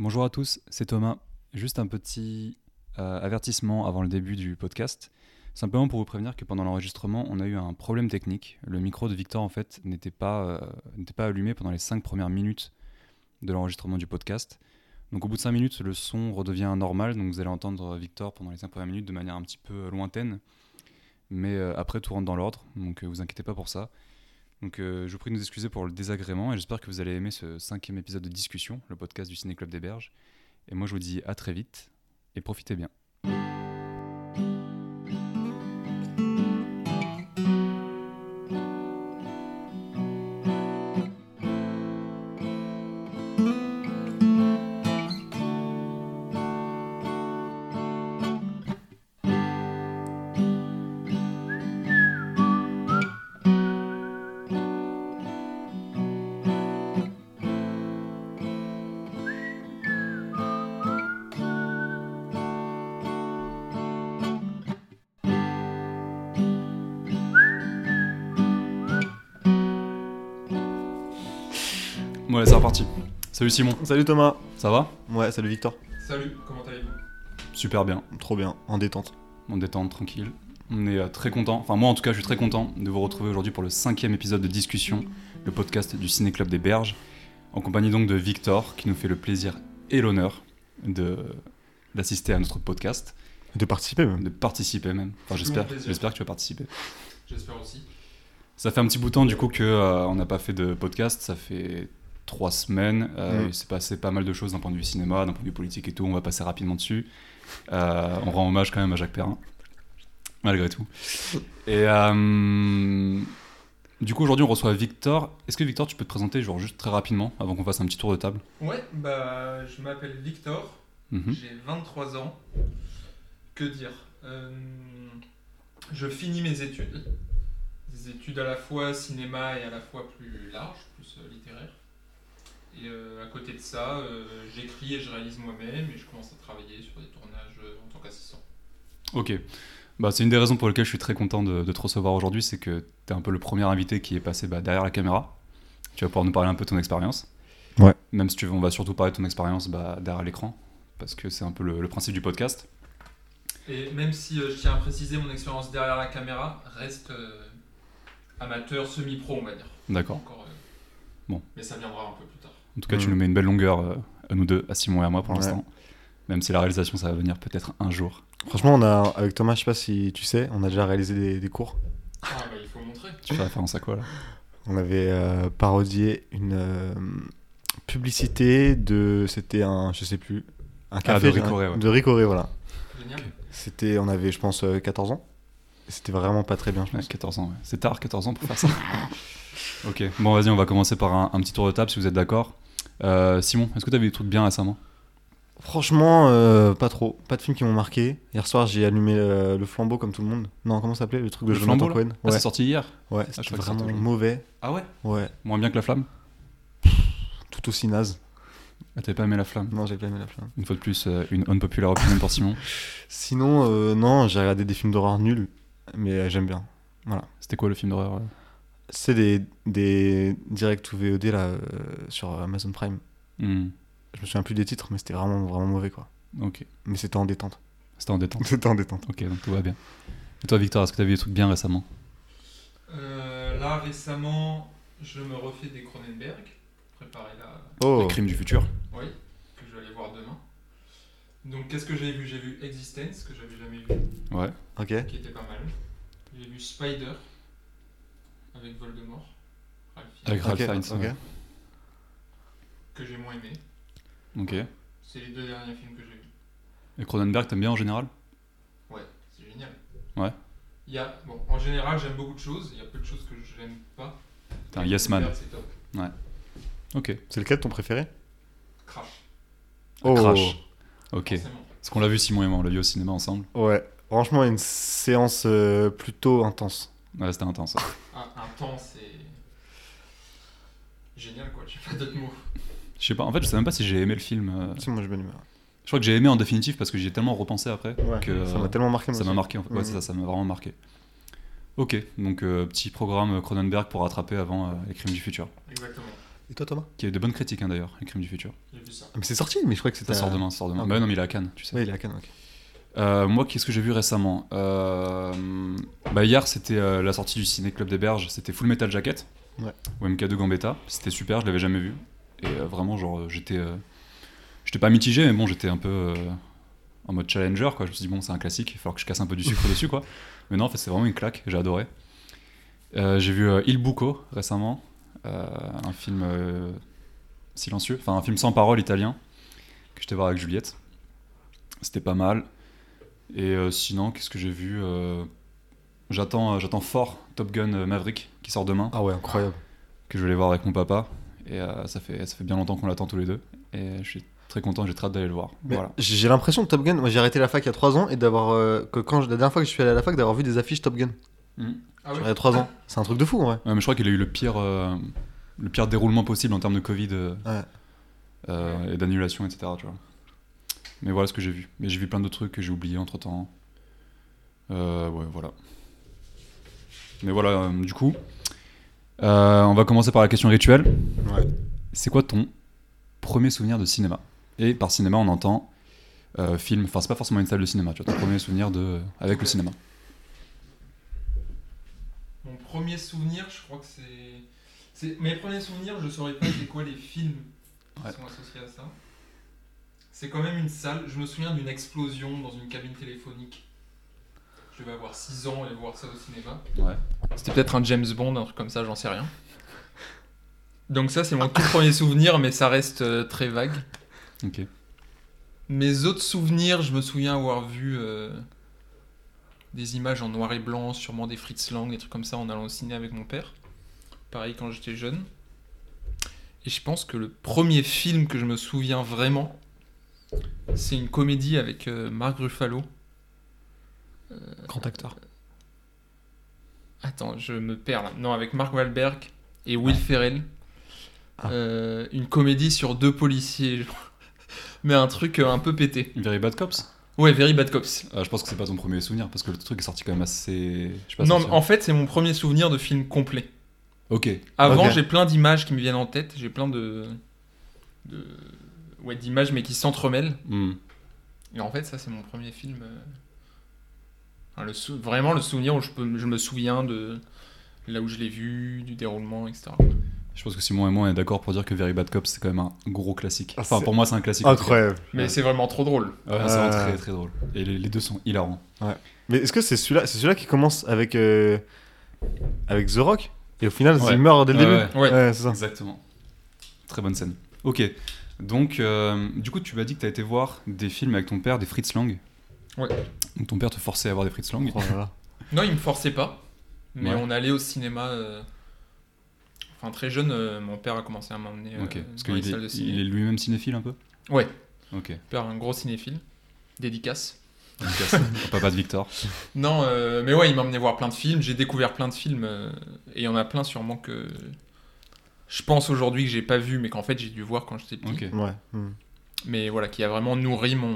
Bonjour à tous, c'est Thomas. Juste un petit euh, avertissement avant le début du podcast. Simplement pour vous prévenir que pendant l'enregistrement, on a eu un problème technique. Le micro de Victor, en fait, n'était pas, euh, allumé pendant les 5 premières minutes de l'enregistrement du podcast. Donc au bout de 5 minutes, le son redevient normal. Donc vous allez entendre Victor pendant les 5 premières minutes de manière un petit peu lointaine. Mais euh, après, tout rentre dans l'ordre. Donc euh, vous inquiétez pas pour ça. Donc euh, je vous prie de nous excuser pour le désagrément et j'espère que vous allez aimer ce cinquième épisode de discussion, le podcast du Ciné Club des Berges. Et moi je vous dis à très vite et profitez bien. Salut Simon, Salut Thomas. ça va? Ouais, salut Victor. Salut, comment allez-vous? Super bien, Trop bien, en détente. on détente, tranquille. On est euh, très content, enfin moi en tout cas je suis très content de vous retrouver aujourd'hui pour le cinquième épisode de discussion, le podcast du Ciné Club des Berges, en compagnie donc de Victor qui nous fait le plaisir et l'honneur de d'assister à notre podcast, De participer même. de participer même. Enfin j'espère, j'espère que tu vas participer. J'espère aussi. Ça fait un petit bout de temps du coup que euh, on n'a pas fait de podcast, ça fait trois semaines. Euh, Mm. Il s'est passé pas mal de choses d'un point de vue cinéma, d'un point de vue politique et tout. On va passer rapidement dessus. Euh, on rend hommage quand même à Jacques Perrin, malgré tout. Et euh, du coup aujourd'hui on reçoit Victor. Est-ce que Victor tu peux te présenter genre juste très rapidement avant qu'on fasse un petit tour de table? Ouais, bah je m'appelle Victor, Mhm. j'ai 23 ans. Que dire? Euh, Je finis mes études. Des études à la fois cinéma et à la fois plus larges, plus littéraires. Et euh, à côté de ça, euh, j'écris et je réalise moi-même et je commence à travailler sur des tournages euh, en tant qu'assistant. Ok. Bah, c'est une des raisons pour lesquelles je suis très content de, de te recevoir aujourd'hui, c'est que tu es un peu le premier invité qui est passé bah, derrière la caméra. Tu vas pouvoir nous parler un peu de ton expérience. Ouais. Même si tu veux, on va surtout parler de ton expérience bah, derrière l'écran, parce que c'est un peu le, le principe du podcast. Et même si euh, je tiens à préciser, mon expérience derrière la caméra reste euh, amateur, semi-pro, on va dire. D'accord. Euh, Bon. Mais ça viendra un peu plus tard. En tout cas, tu Mhm. nous mets une belle longueur euh, à nous deux, à Simon et à moi pour Ouais. l'instant. Même si la réalisation, ça va venir peut-être un jour. Franchement, on a, avec Thomas, je sais pas si tu sais, on a déjà réalisé des, des cours. Ah bah il faut montrer. Tu fais référence à quoi là? On avait euh, parodié une euh, publicité de. C'était un. Je sais plus. Un café. Ah, de Ricoré, ouais. De Ricoré, voilà. Génial. C'était. On avait, je pense, euh, 14 ans. Et C'était vraiment pas très bien, je Ouais, pense. 14 ans, ouais. C'est tard, 14 ans pour faire ça. ok, bon, vas-y, on va commencer par un, un petit tour de table si vous êtes d'accord. Euh, Simon, est-ce que tu as vu des trucs bien récemment? Franchement, euh, pas trop. Pas de films qui m'ont marqué. Hier soir, j'ai allumé euh, le flambeau comme tout le monde. Non, comment ça s'appelait? Le truc de Le Jonathan Flambeau, Cohen. Ah, c'est sorti hier? Ouais je c'était vraiment mauvais. Ah ouais? Ouais, Moins bien que la flamme? Tout aussi naze. Ah, t'avais pas aimé la flamme? Non, j'ai pas aimé la flamme. Une fois de plus, euh, une unpopular opinion pour Simon. Sinon, non, j'ai regardé des films d'horreur nuls, mais j'aime bien. C'était quoi le film d'horreur C'est des, des direct ou VOD là, euh, sur Amazon Prime. Hmm, Je me souviens plus des titres, mais c'était vraiment, vraiment mauvais quoi. Ok, Mais c'était en détente. c'était en détente. C'était en détente. Ok, donc tout va bien. Et toi, Victor, est-ce que t'as vu des trucs bien récemment? Euh, là récemment, je me refais des Cronenberg. Préparer la. Oh, Les crimes du futur Oui, que je vais aller voir demain. Donc qu'est-ce que j'ai vu? J'ai vu Existence, que j'avais jamais vu, Ouais. ok. qui était pas mal. J'ai vu Spider, avec Voldemort. Avec Ralph Ok, Fiennes, ok. ouais. Que j'ai moins aimé. Ok. C'est les deux derniers films que j'ai vus. Et Cronenberg, t'aimes bien en général? Ouais, c'est génial. Ouais. Il y a, bon, en général, j'aime beaucoup de choses. Il y a peu de choses que j'aime pas. T'es un yes man. C'est top. Ok. C'est lequel ton préféré? Crash. Oh, Crash. Ok. Forcément. Est-ce qu'on l'a vu Simon et moi On l'a vu au cinéma ensemble Ouais, franchement, une séance euh, plutôt intense. Ouais, c'était intense. ouais. Temps, c'est. Génial, quoi. J'ai pas d'autres mots. Je sais pas, en fait, je sais même pas si j'ai aimé le film. euh, Si, moi j'ai bien aimé. Je crois que j'ai aimé en définitive parce que j'y ai tellement repensé après Ouais, que ça m'a tellement marqué. ça m'a marqué. En fait. Ouais, c'est ça, ça m'a vraiment marqué. Ok, donc euh, petit programme Cronenberg pour rattraper avant euh, les crimes du futur. Exactement. Et toi, Thomas? Qui a eu de bonnes critiques hein, d'ailleurs, Les Crimes du Futur. J'ai vu ça. Ah, Mais c'est sorti, mais je crois que c'était. Ça sort demain, ça sort demain. Ah, Bah non, mais il est à Cannes, tu sais. Ouais, il est à Cannes, ok. Euh, moi, qu'est-ce que j'ai vu récemment Euh, bah, Hier, c'était euh, la sortie du Ciné Club des Berges, c'était Full Metal Jacket, Ouais. ou MK2 Gambetta. C'était super, je l'avais jamais vu. Et vraiment, genre, j'étais. j'étais pas mitigé, mais bon, j'étais un peu en mode challenger, quoi. Je me suis dit, bon, c'est un classique, il va falloir que je casse un peu du sucre dessus, quoi. Mais non, en fait, c'est vraiment une claque, j'ai adoré. J'ai vu Il Buco récemment, un film silencieux, enfin, un film sans parole italien, que j'étais voir avec Juliette. C'était pas mal. Et euh, sinon, qu'est-ce que j'ai vu Euh, J'attends, euh, j'attends fort Top Gun Maverick qui sort demain, Ah ouais, incroyable. que je vais aller voir avec mon papa. Et euh, ça fait, ça fait bien longtemps qu'on l'attend tous les deux. Et je suis très content, j'ai très hâte d'aller le voir. Mais Voilà. J'ai l'impression que Top Gun, moi j'ai arrêté la fac il y a 3 ans et d'avoir. euh, que quand je- la dernière fois que je suis allé à la fac, d'avoir vu des affiches Top Gun. Ah Genre il y a 3 ans. C'est un truc de fou en vrai. Ouais, mais je crois qu'il a eu le pire, euh, le pire déroulement possible en termes de Covid euh, Ouais. euh, et d'annulation, etc. Tu vois. Mais voilà ce que j'ai vu. Mais j'ai vu plein d'autres trucs que j'ai oubliés entre temps. ouais, voilà. Mais voilà, euh, du coup, euh, on va commencer par la question rituelle. Ouais. C'est quoi ton premier souvenir de cinéma? Et par cinéma, on entend euh, film. Enfin, c'est pas forcément une salle de cinéma. Tu vois, ton premier souvenir de avec le cinéma. Mon premier souvenir, je crois que c'est. c'est- Mes premiers souvenirs, je saurais pas c'est quoi les films qui Ouais. sont associés à ça. C'est quand même une salle. Je me souviens d'une explosion dans une cabine téléphonique. Je devais avoir 6 ans et voir ça au cinéma. Ouais. C'était peut-être un James Bond, un truc comme ça, j'en sais rien. Donc ça, c'est mon tout premier souvenir, mais ça reste euh, très vague. Ok. Mes autres souvenirs, je me souviens avoir vu euh, des images en noir et blanc, sûrement des Fritz Lang, des trucs comme ça en allant au ciné avec mon père. Pareil quand j'étais jeune. Et je pense que le premier film que je me souviens vraiment, c'est une comédie avec euh, Mark Ruffalo. Grand acteur. Attends, je me perds là. Non, avec Mark Wahlberg et Will Ferrell. Ah. Euh, une comédie sur deux policiers. Mais un truc euh, un peu pété. Very Bad Cops Ouais, Very Bad Cops. Euh, Je pense que c'est pas ton premier souvenir parce que le truc est sorti quand même assez. Je sais pas Non, mais en fait, c'est mon premier souvenir de film complet. Ok. Avant, j'ai plein d'images qui me viennent en tête. J'ai plein de. de... Ouais, d'images, mais qui s'entremêlent. Hmm. Et en fait, ça, c'est mon premier film. euh, enfin, le sou- Vraiment le souvenir où je, peux... je me souviens de là où je l'ai vu, du déroulement, etc. Je pense que Simon et moi on est d'accord pour dire que Very Bad Cops c'est quand même un gros classique. Ah, Enfin pour moi c'est un classique. Incroyable. Mais Ouais. c'est vraiment trop drôle. Ouais, c'est vraiment Euh. très très drôle. Et les, les deux sont hilarants. Mais est-ce que c'est celui-là c'est celui-là qui commence avec, euh, avec The Rock? Et au final, Ouais. il meurt dès le Ouais, début? ouais. c'est ça. Exactement. Très bonne scène. Ok. Donc euh, du coup tu m'as dit que tu as été voir des films avec ton père, des Fritz Lang. Ouais. Donc ton père te forçait à voir des Fritz Lang. Oh là là. Non, il me forçait pas. Mais Ouais. on allait au cinéma. euh, Enfin, très jeune, euh, mon père a commencé à m'emmener euh, Ok. Parce dans les qu'il salles de est, ciné. il est lui-même cinéphile un peu? Ouais. Ok. Mon père un gros cinéphile. Dédicace. C'est- au papa de Victor. Non, euh, mais ouais, il m'a emmené voir plein de films. J'ai découvert plein de films. euh, et il y en a plein sûrement que je pense aujourd'hui que j'ai pas vu, mais qu'en fait j'ai dû voir quand j'étais petit. Ouais. hmm. Mais voilà, qui a vraiment nourri mon,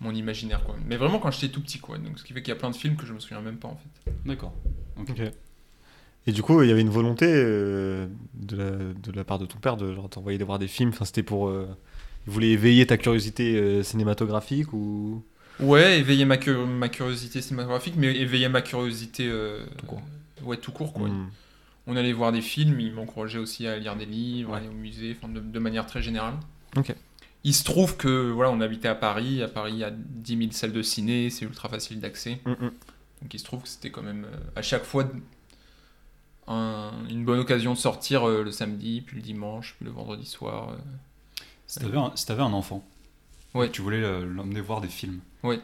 mon imaginaire. Quoi. Mais vraiment quand j'étais tout petit, quoi. Donc, ce qui fait qu'il y a plein de films que je me souviens même pas en fait. D'accord. Et du coup, il y avait une volonté euh, de, la, de la part de ton père de genre t'envoyer voir des films. Enfin, c'était pour. euh, il voulait éveiller ta curiosité euh, cinématographique ou? Ouais, éveiller ma, cu- ma curiosité cinématographique, mais éveiller ma curiosité. euh, Tout court. ouais, tout court, quoi. Hmm. On allait voir des films, il m'encourageait aussi à lire des livres, Ouais. aller au musée, enfin, de, de manière très générale. Ok. Il se trouve que voilà, on habitait à Paris. À Paris, il y a 10 000 salles de ciné, c'est ultra facile d'accès. Hmm, hmm. Donc il se trouve que c'était quand même euh, à chaque fois un- une bonne occasion de sortir euh, le samedi, puis le dimanche, puis le vendredi soir. euh. Si t'avais un, si t'avais un enfant, Ouais. tu voulais l'emmener voir des films. Ouais.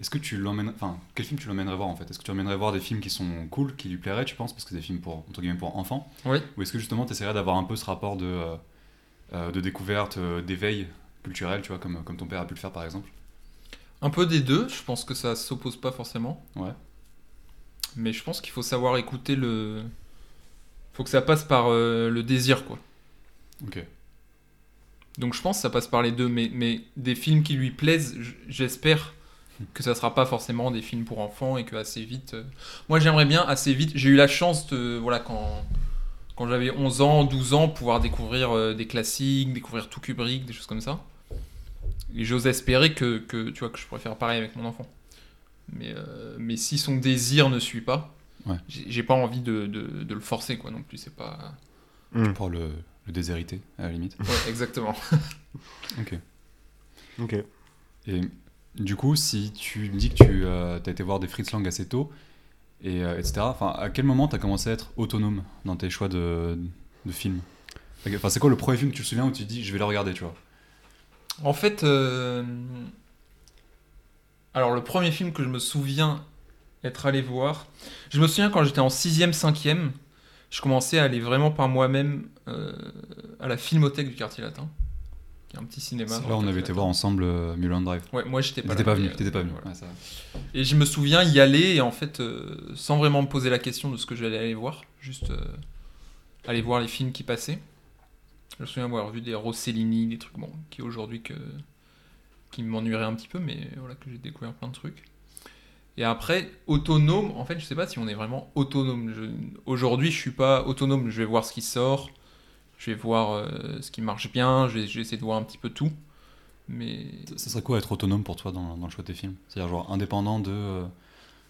Est-ce que tu l'emmènes, enfin, quel film tu l'emmènerais voir en fait? Est-ce que tu l'emmènerais voir des films qui sont cool, qui lui plairaient, tu penses, parce que c'est des films pour entre guillemets pour enfants Ouais. Ou est-ce que justement tu essaierais d'avoir un peu ce rapport de euh, euh, de découverte, euh, d'éveil culturel, tu vois, comme comme ton père a pu le faire par exemple? Un peu des deux, je pense que ça s'oppose pas forcément. Ouais. Mais je pense qu'il faut savoir écouter le. faut que ça passe par euh, le désir, quoi. Ok. Donc je pense que ça passe par les deux, mais, mais des films qui lui plaisent, j'espère que ça sera pas forcément des films pour enfants et que assez vite. euh, Moi j'aimerais bien assez vite. J'ai eu la chance de voilà quand quand j'avais 11 ans, 12 ans, pouvoir découvrir euh, des classiques, découvrir tout Kubrick, des choses comme ça. Et j'ose espérer que, que, tu vois, que je pourrais faire pareil avec mon enfant. Mais, euh, mais si son désir ne suit pas, Ouais. j'ai pas envie de, de- de le forcer, quoi, non plus. C'est pas. Hmm. Pour le, le déshériter, à la limite. Ouais, exactement. Ok. Ok. Et du coup, si tu me dis que tu as été voir des Fritz Lang assez tôt, et, euh, etc., enfin, à quel moment tu as commencé à être autonome dans tes choix de, films Enfin, c'est quoi le premier film que tu te souviens où tu te dis je vais le regarder, tu vois? En fait, euh, alors le premier film que je me souviens être allé voir, je me souviens quand j'étais en 6ème, 5ème, je commençais à aller vraiment par moi-même euh, à la Filmothèque du quartier latin, un petit cinéma. Là, on avait été voir ensemble euh, Mulholland Drive. Ouais, moi j'étais pas là, pas venu, euh, t'étais pas venu. voilà. Ouais, ça va. Et je me souviens y aller et en fait, euh, sans vraiment me poser la question de ce que j'allais aller voir, juste euh, aller voir les films qui passaient. Je me souviens avoir vu des Rossellini, des trucs bon, qui aujourd'hui que qui m'ennuieraient un petit peu, mais voilà que j'ai découvert plein de trucs. Et après, autonome, en fait, je sais pas si on est vraiment autonome. Aujourd'hui, je suis pas autonome. Je vais voir ce qui sort, je vais voir euh, ce qui marche bien, je vais, je vais essayer de voir un petit peu tout. Mais Ça serait quoi être autonome pour toi dans, dans le choix de tes films? C'est-à-dire, genre, indépendant de. euh,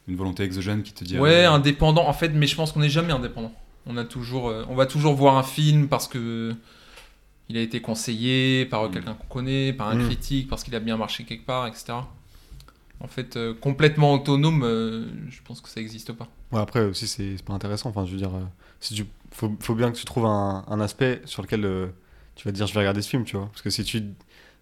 une volonté exogène qui te dit. Ouais, euh, indépendant. En fait, mais je pense qu'on n'est jamais indépendant. On a toujours, euh, on va toujours voir un film parce que il a été conseillé par Mm. quelqu'un qu'on connaît, par un Mm. critique, parce qu'il a bien marché quelque part, etc. En fait, euh, complètement autonome, euh, je pense que ça n'existe pas. Ouais, après aussi, c'est c'est pas intéressant. Enfin, je veux dire, euh, si tu, faut, faut bien que tu trouves un, un aspect sur lequel euh, tu vas te dire je vais regarder ce film, tu vois. Parce que si tu.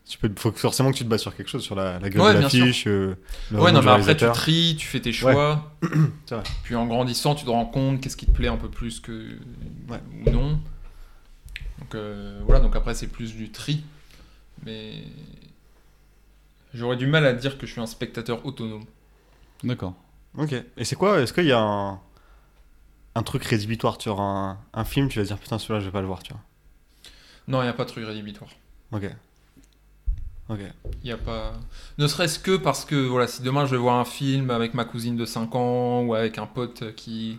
tu peux, faut forcément que tu te bases sur quelque chose, sur la, la gueule Ouais, de bien sûr. l'affiche. euh, ouais, non, mais après tu tries, tu fais tes choix. C'est vrai. Puis en grandissant, tu te rends compte qu'est-ce qui te plaît un peu plus que Ouais. ou non. Donc euh, voilà, donc après c'est plus du tri. Mais j'aurais du mal à dire que je suis un spectateur autonome. D'accord. Ok. Et c'est quoi Est-ce qu'il y a un, un truc rédhibitoire sur un, un film Tu vas dire putain, celui-là, je vais pas le voir, tu vois. Non, il n'y a pas de truc rédhibitoire. Ok. Ok. Il y a pas. Ne serait-ce que parce que voilà, si demain je vais voir un film avec ma cousine de 5 ans ou avec un pote qui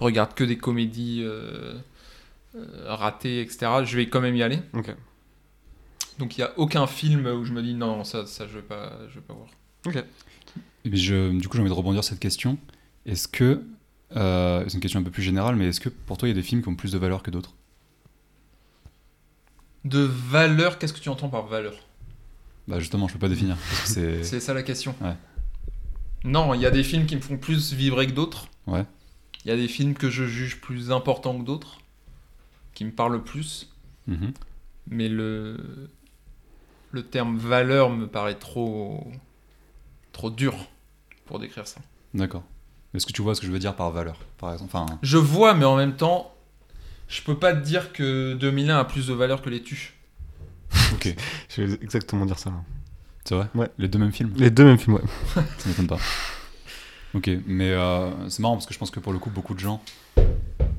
regarde que des comédies euh, euh, ratées, etc., je vais quand même y aller. Ok. Donc il n'y a aucun film où je me dis non, ça, ça je vais pas, je vais pas voir. Ok. Et puis je, du coup, j'ai envie de rebondir sur cette question. Est-ce que. Euh, c'est une question un peu plus générale, mais est-ce que pour toi, il y a des films qui ont plus de valeur que d'autres? De valeur, qu'est-ce que tu entends par valeur? Bah, justement, je peux pas définir. C'est. Ça la question. Ouais. Non, il y a des films qui me font plus vibrer que d'autres. Ouais. Il y a des films que je juge plus importants que d'autres, qui me parlent plus. Mhm. Mais le, le terme valeur me paraît trop, trop dur pour décrire ça. D'accord. Est-ce que tu vois ce que je veux dire par valeur, par exemple Enfin, Je vois, mais en même temps, je peux pas te dire que 2001 a plus de valeur que les tuches. ok. Je vais exactement dire ça. C'est vrai? Ouais. Les deux mêmes films? Les deux mêmes films, ouais. Ça m'étonne pas. Ok, mais euh, c'est marrant parce que je pense que pour le coup, beaucoup de gens,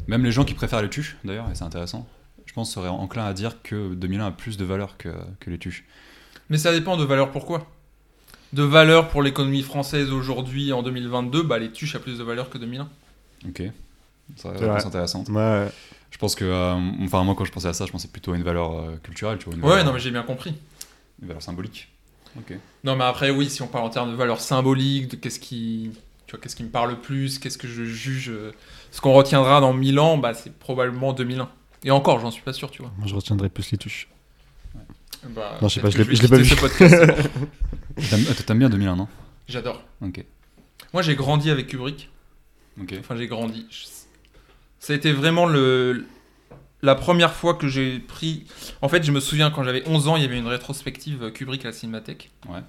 même les gens qui préfèrent les tuches d'ailleurs, et c'est intéressant, je pense seraient enclins à dire que 2001 a plus de valeur que, que les tuches. Mais ça dépend de valeur pourquoi. De valeur pour l'économie française aujourd'hui en 2022, bah les tuches a plus de valeur que 2001. Ok. C'est une réponse intéressante. Ouais. Je pense que, euh, enfin, moi quand je pensais à ça, je pensais plutôt à une valeur euh, culturelle, tu vois, une Ouais, non mais j'ai bien compris. une valeur symbolique. Ok. Non mais après oui, si on parle en termes de valeur symbolique, de qu'est-ce qui, tu vois, qu'est-ce qui me parle le plus, qu'est-ce que je juge, euh, ce qu'on retiendra dans 1000 ans, bah c'est probablement 2001. Et encore, j'en suis pas sûr, tu vois. Moi, je retiendrai plus les touches. Bah, Non, je sais pas, je l'ai- vais je l'ai pas vu. ce podcast. T'aimes euh, t'aimes bien 2001, non? J'adore. Ok. Moi j'ai grandi avec Kubrick. Ok. Enfin, j'ai grandi. Je- Ça a été vraiment le... la première fois que j'ai pris. En fait, je me souviens quand j'avais 11 ans, il y avait une rétrospective Kubrick à la Cinémathèque. Ouais.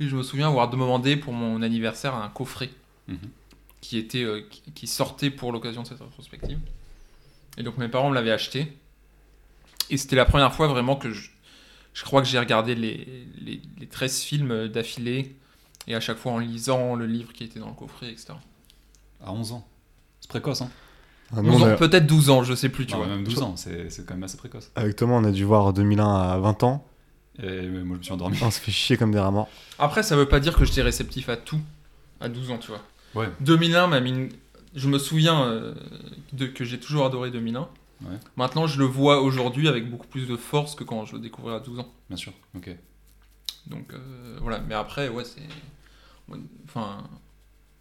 Et je me souviens avoir demandé pour mon anniversaire un coffret Mhm. qui, était, euh, qui, qui sortait pour l'occasion de cette rétrospective. Et donc mes parents me l'avaient acheté. Et c'était la première fois vraiment que je, je crois que j'ai regardé les, les, les 13 films d'affilée. Et à chaque fois en lisant le livre qui était dans le coffret, etc. À 11 ans. C'est précoce, hein 11 11 ans, peut-être 12 ans, je sais plus, tu Non, vois. Même 12 ans, c'est c'est quand même assez précoce. Avec Thomas, on a dû voir 2001 à 20 ans. Et moi, je me suis endormi. On se fait chier comme des. Après, ça veut pas dire que j'étais réceptif à tout à 12 ans, tu vois. Ouais. 2001 m'a mis une- Je me souviens euh, de, que j'ai toujours adoré 2001. Ouais. Maintenant, je le vois aujourd'hui avec beaucoup plus de force que quand je le découvrais à 12 ans. Bien sûr. Ok. Donc euh, voilà, mais après, ouais, c'est. Enfin.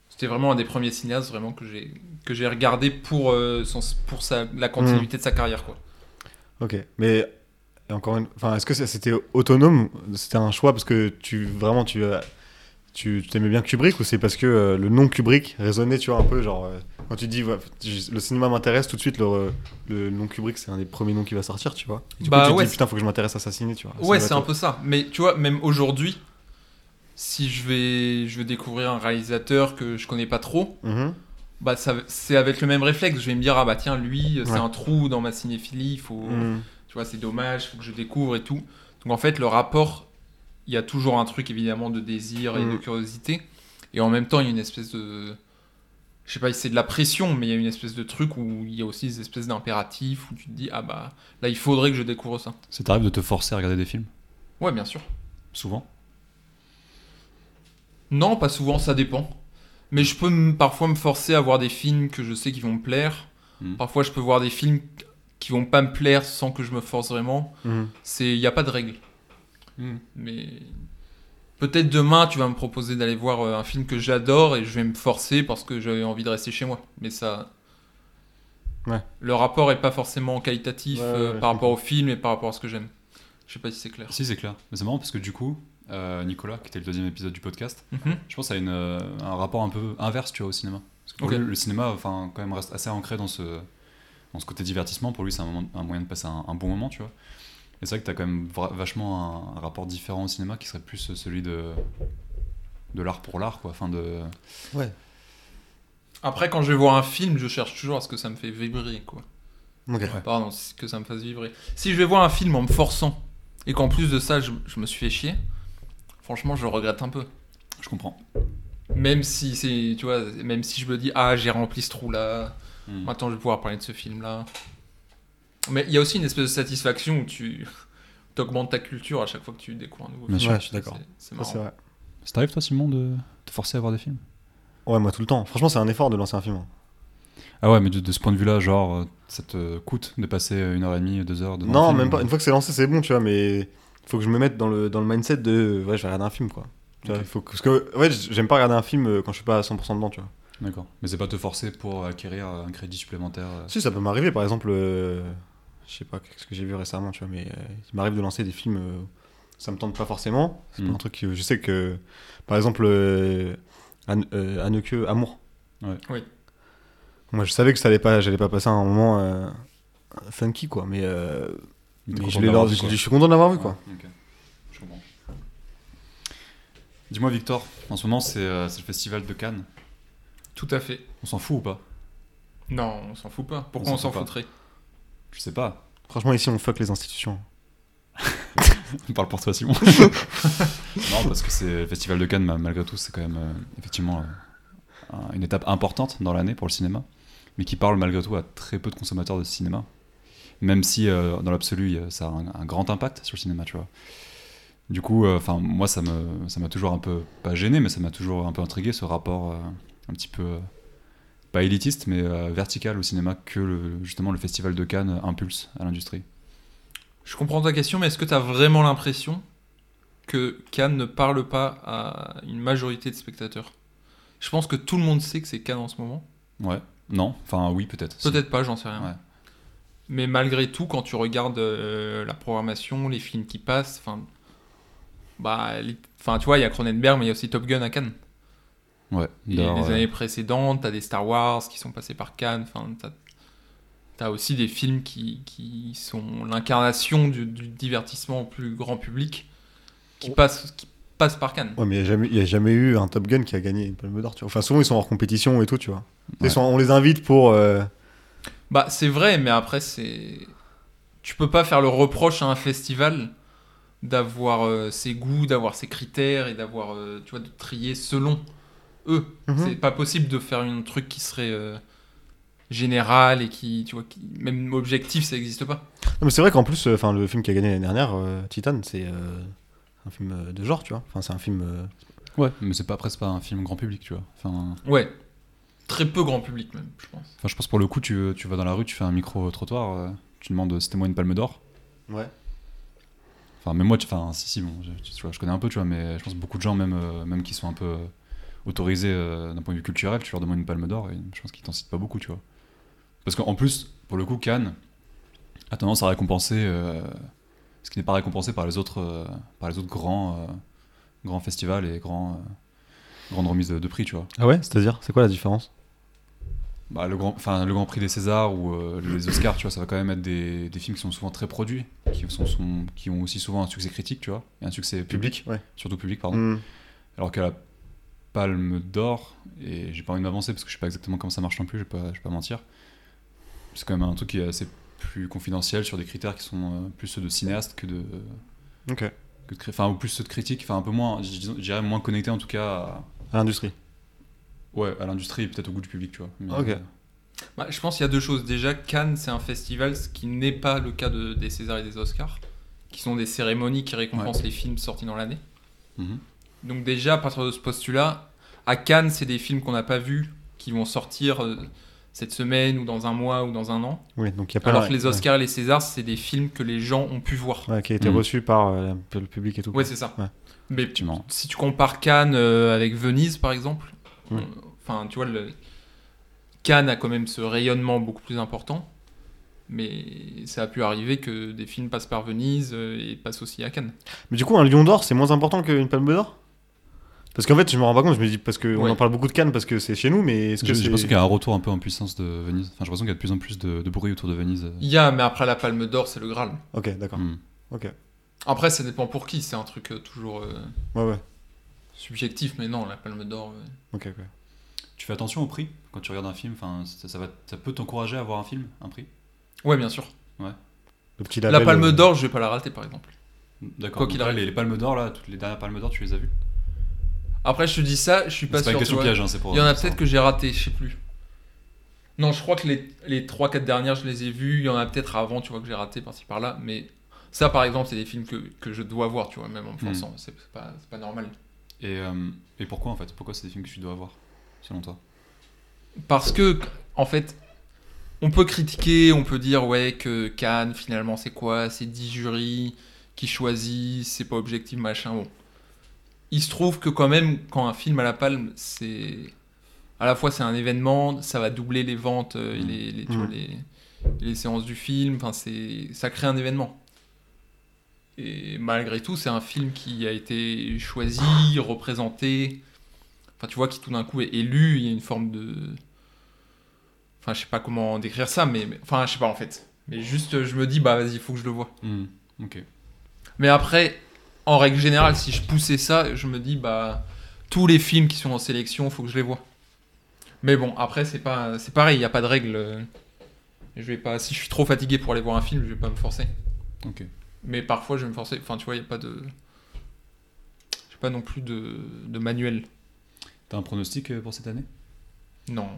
C'était vraiment un des premiers cinéastes vraiment que j'ai que j'ai regardé pour, euh, son, pour sa, la continuité de sa carrière quoi. Ok, mais encore une... enfin, est-ce que c'était autonome? C'était un choix parce que tu vraiment tu tu t'aimais bien Kubrick ou c'est parce que euh, le nom Kubrick résonnait, tu vois, un peu genre euh, quand tu dis ouais, le cinéma m'intéresse tout de suite le, le nom Kubrick c'est un des premiers noms qui va sortir, tu vois. Et du Bah coup, tu te ouais, dis putain faut que je m'intéresse à sa ciné, tu vois. Ouais, c'est un peu ça. Mais tu vois, même aujourd'hui, si je vais, je vais découvrir un réalisateur que je connais pas trop, bah ça, c'est avec le même réflexe. Je vais me dire, ah bah tiens, lui, c'est Ouais. un trou dans ma cinéphilie, il faut, Mhm. tu vois, c'est dommage, faut que je découvre et tout. Donc en fait, le rapport, il y a toujours un truc évidemment de désir et de Mhm. curiosité. Et en même temps, il y a une espèce de. Je sais pas si c'est de la pression, mais il y a une espèce de truc où il y a aussi des espèces d'impératifs où tu te dis, ah bah là, il faudrait que je découvre ça. Ça t'arrive de te forcer à regarder des films? Ouais, bien sûr. Souvent? Non, pas souvent, ça dépend. Mais je peux me- parfois me forcer à voir des films que je sais qui vont me plaire. Mhm. Parfois, je peux voir des films qui vont pas me plaire sans que je me force vraiment. C'est, il n'y a pas de règle. Mais peut-être demain, tu vas me proposer d'aller voir euh, un film que j'adore et je vais me forcer parce que j'ai envie de rester chez moi. Mais ça, Ouais. le rapport est pas forcément qualitatif Ouais, euh, par rapport au film et par rapport à ce que j'aime. Je sais pas si c'est clair. Si, c'est clair. Mais c'est marrant parce que du coup, euh, Nicolas, qui était le deuxième épisode du podcast, Mhm. je pense à une, euh, un rapport un peu inverse, tu vois, au cinéma. Parce que pour Ok. lui, le cinéma, enfin, quand même, reste assez ancré dans ce, dans ce côté divertissement. Pour lui, c'est un moyen de passer un, un bon moment, tu vois. Et c'est vrai que tu as quand même vachement un, un rapport différent au cinéma qui serait plus celui de, de l'art pour l'art, quoi. Enfin, de... Après, quand je vais voir un film, je cherche toujours à ce que ça me fait vibrer, quoi. Ok. Pardon, que ça me fasse vibrer. Si je vais voir un film en me forçant et qu'en plus de ça, je, je me suis fait chier, franchement, je regrette un peu. Je comprends. Même si c'est, tu vois, même si je me dis ah j'ai rempli ce trou là, Mm. maintenant je vais pouvoir parler de ce film là. Mais il y a aussi une espèce de satisfaction où tu augmentes ta culture à chaque fois que tu découvres un nouveau Bien film. sûr. Ouais, je suis d'accord. C'est- marrant. vrai. Ça t'arrive, toi, Simon, de te forcer à voir des films? Ouais, moi tout le temps. Franchement, c'est un effort de lancer un film. hein. Ah ouais, mais de, de ce point de vue-là, genre, euh, ça te coûte de passer une heure et demie, deux heures un Non, film même pas. Une fois que c'est lancé, c'est bon, tu vois, mais il faut que je me mette dans le, dans le mindset de ouais, je vais regarder un film, quoi. Tu vois, Ok. faut que- parce que, ouais, j'aime pas regarder un film euh, quand je suis pas à 100% dedans, tu vois. D'accord. Mais c'est pas te forcer pour acquérir un crédit supplémentaire. euh. Si, ça peut m'arriver, par exemple, euh, je sais pas ce que j'ai vu récemment, tu vois, mais euh, il m'arrive de lancer des films, euh, ça me tente pas forcément. C'est pas Mm. un truc que je sais que, par exemple, euh, Anne- euh, Anneke Amour. Ouais. Oui. Moi, je savais que ça allait pas, j'allais pas passer un moment euh, funky, quoi, mais, euh, je, de l'ai l'avoir lancé- vu, quoi. je suis content de l'avoir vu, quoi. Je comprends. Dis-moi, Victor, en ce moment, c'est euh, c'est le festival de Cannes. Tout à fait. On s'en fout ou pas? Non, on s'en fout pas. Pourquoi On on s'en s'en fout pas. foutrait? Je sais pas. Franchement, ici, on fuck les institutions. On parle pour toi, Simon. non, parce que c'est le festival de Cannes, ma- malgré tout, c'est quand même euh, effectivement euh, un- une étape importante dans l'année pour le cinéma, mais qui parle malgré tout à très peu de consommateurs de cinéma. Même si, euh, dans l'absolu, ça a un, un grand impact sur le cinéma, tu vois. Du coup, enfin, moi, ça me, ça m'a toujours un peu pas gêné, mais ça m'a toujours un peu intrigué ce rapport un petit peu pas élitiste, mais euh, vertical au cinéma que le- justement le festival de Cannes impulse à l'industrie. Je comprends ta question, mais est-ce que tu as vraiment l'impression que Cannes ne parle pas à une majorité de spectateurs? Je pense que tout le monde sait que c'est Cannes en ce moment. Ouais. Non. Enfin, oui, peut-être. Si. Peut-être pas, j'en sais rien. Ouais. Mais malgré tout, quand tu regardes euh, la programmation, les films qui passent, enfin, bah, les- tu vois, il y a Cronenberg, mais il y a aussi Top Gun à Cannes. Ouais. Et les années précédentes, t'as des Star Wars qui sont passés par Cannes. Enfin, t'as, t'as aussi des films qui, qui sont l'incarnation du, du divertissement au plus grand public, qui Oh. passent, qui passent par Cannes. Ouais, mais il n'y a, jamais- y a jamais eu un Top Gun qui a gagné une palme d'or, tu vois. Enfin, souvent, ils sont hors compétition et tout, tu vois. Ils Ouais. sont- on les invite pour. euh, Bah, c'est vrai, mais après, c'est. Tu peux pas faire le reproche à un festival d'avoir euh, ses goûts, d'avoir ses critères et d'avoir, euh, tu vois, de trier selon eux. Mhm. C'est pas possible de faire un truc qui serait euh, général et qui, tu vois, qui, même objectif, ça n'existe pas. Non, mais c'est vrai qu'en plus, euh, enfin, le film qui a gagné l'année dernière, euh, Titan, c'est euh, un film de genre, tu vois. Enfin, c'est un film. euh, Ouais, mais c'est pas après c'est pas un film grand public, tu vois. Enfin, Ouais. Très peu grand public même, je pense. Enfin, je pense pour le coup, tu, tu vas dans la rue, tu fais un micro-trottoir, euh, tu demandes c'était moi une palme d'or. Ouais. Enfin, même moi, tu- enfin, si, si, bon, je, tu vois, je connais un peu, tu vois, mais je pense que beaucoup de gens, même, euh, même qui sont un peu autorisés euh, d'un point de vue culturel, tu leur demandes une palme d'or et je pense qu'ils t'en citent pas beaucoup, tu vois. Parce qu'en plus, pour le coup, Cannes a tendance à récompenser euh, ce qui n'est pas récompensé par les autres, euh, par les autres grands, grands festivals et grands, grandes remises de, de prix, tu vois. Ah ouais C'est-à-dire C'est quoi la différence? Bah, le, grand, enfin, le Grand Prix des Césars ou les Oscars, tu vois, ça va quand même être des, des films qui sont souvent très produits, qui, sont, sont- qui ont aussi souvent un succès critique, tu vois, et un succès public, Ouais. surtout public, pardon. Hmm. Alors qu'à la Palme d'Or, et j'ai pas envie de m'avancer parce que je sais pas exactement comment ça marche non plus, je vais pas, je vais pas mentir, c'est quand même un truc qui est assez plus confidentiel sur des critères qui sont euh, plus ceux de cinéaste que de. Ok. Que de cri- enfin, ou plus ceux de critique, enfin un peu moins, je dirais moins connecté en tout cas à, À l'industrie. ouais, à l'industrie et peut-être au goût du public, tu vois. Mais, Ok. euh, Bah, je pense qu'il y a deux choses. Déjà, Cannes, c'est un festival, ce qui n'est pas le cas de- des Césars et des Oscars, qui sont des cérémonies qui récompensent les films sortis dans l'année. mhm. Donc déjà, à partir de ce postulat, à Cannes, c'est des films qu'on n'a pas vus, qui vont sortir euh, cette semaine ou dans un mois ou dans un an. Oui, donc il y a pas Alors la- que les Oscars et les Césars, c'est des films que les gens ont pu voir. Ouais, qui a été Hmm. reçu par euh, le public et tout. Ouais, c'est ça. Ouais. Mais Effectivement. si tu compares Cannes euh, avec Venise, par exemple, Ouais. enfin, tu vois, le... Cannes a quand même ce rayonnement beaucoup plus important. Mais ça a pu arriver que des films passent par Venise euh, et passent aussi à Cannes. Mais du coup, un lion d'or, c'est moins important qu'une palme d'or? Parce qu'en fait, je me rends pas compte, je me dis, parce qu'on Ouais. en parle beaucoup de Cannes parce que c'est chez nous, mais est-ce que J'ai c'est. j'ai l'impression qu'il y a un retour un peu en puissance de Venise. Enfin, j'ai l'impression qu'il y a de plus en plus de, de bruit autour de Venise. Il y a, mais après la Palme d'Or, c'est le Graal. Ok, d'accord. Hmm. Ok. Après, ça dépend pour qui. C'est un truc euh, toujours euh, Ouais, ouais. subjectif, mais non, la Palme d'Or. euh, Ok, ok. Tu fais attention au prix quand tu regardes un film. Enfin, ça, ça va, ça peut t'encourager à voir un film, un prix? Ouais, bien sûr. Le petit La Palme euh, d'Or, je vais pas la rater, par exemple. D'accord. Quoi qu'il arrive. les, les palmes d'or là, toutes les dernières palmes d'or, tu les as vues? Après, je te dis ça, je suis pas C'est pas sûr. une question piège, hein, c'est pour. Il y en a peut-être que j'ai raté, je sais plus. Non, je crois que les, les 3-4 dernières, je les ai vues. Il y en a peut-être avant, tu vois, que j'ai raté par-ci par-là. Mais ça, par exemple, c'est des films que, que je dois voir, tu vois, même en me forçant. C'est pas, c'est pas normal. Et, euh, et pourquoi en fait? Pourquoi c'est des films que tu dois voir, selon toi? Parce que, en fait, on peut critiquer, on peut dire, ouais, que Cannes, finalement, c'est quoi? C'est 10 jurys qui choisissent, c'est pas objectif, machin. Bon. Il se trouve que, quand même, quand un film à la palme, c'est. À la fois, c'est un événement, ça va doubler les ventes euh, et Mm. les, les, tu vois, les, les séances du film. Enfin, c'est, ça crée un événement. Et malgré tout, c'est un film qui a été choisi, représenté. Enfin, tu vois, qui tout d'un coup est élu. Il y a une forme de. Enfin, je sais pas comment décrire ça, mais. Enfin, je sais pas en fait. Mais juste, je me dis, bah vas-y, il faut que je le vois. Hmm, Ok. Mais après, en règle générale, si je poussais ça, je me dis, bah. Tous les films qui sont en sélection, faut que je les vois. Mais bon, après, c'est pas, c'est pareil, il n'y a pas de règle. Je vais pas, si je suis trop fatigué pour aller voir un film, je vais pas me forcer. Ok. Mais parfois, je vais me forcer. Enfin, tu vois, il n'y a pas de. J'ai pas non plus de, de manuel. T'as un pronostic euh, pour cette année? Non.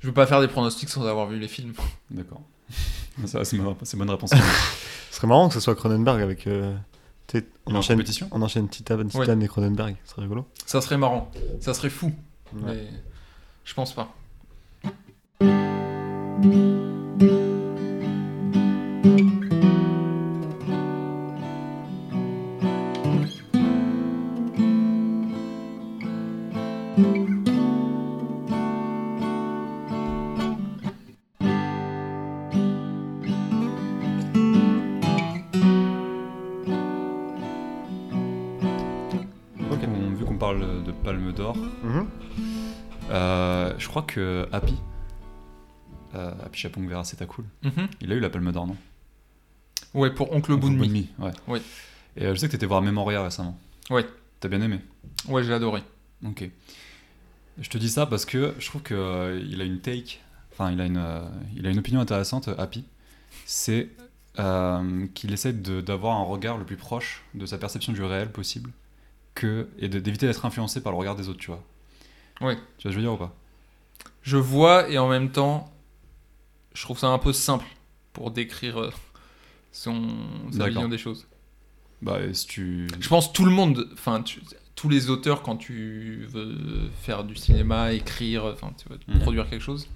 Je veux pas faire des pronostics sans avoir vu les films. D'accord. Ça, c'est une bonne- c'est bonne réponse. Ce serait marrant que ce soit Cronenberg avec. euh, on, En enchaîne, compétition on enchaîne Titan, Titan Ouais. et Cronenberg, ce serait rigolo. Ça serait marrant. Ça serait fou. Ouais. Mais je pense pas. Crois que Happy, euh, Happy Chapong Vera, c'est cool. Mhm. Il a eu la Palme d'Or, non? Ouais, pour Oncle Oncle Boonmi. Ouais. Ouais. Et euh, je sais que t'étais voir Memoria récemment. Ouais. T'as bien aimé? Ouais, j'ai adoré. Ok. Je te dis ça parce que je trouve qu'il a une take, enfin il a une, euh, il a une opinion intéressante, euh, Happy. C'est euh, qu'il essaie d'avoir un regard le plus proche de sa perception du réel possible que, et d'éviter d'être influencé par le regard des autres, tu vois. Ouais. Tu vois ce que je veux dire ou pas? Je vois et en même temps, je trouve ça un peu simple pour décrire euh, son, sa vision des choses. Bah, si tu. Je pense tout le monde, enfin, tous les auteurs, quand tu veux faire du cinéma, écrire, enfin, tu veux Mhm. produire quelque chose,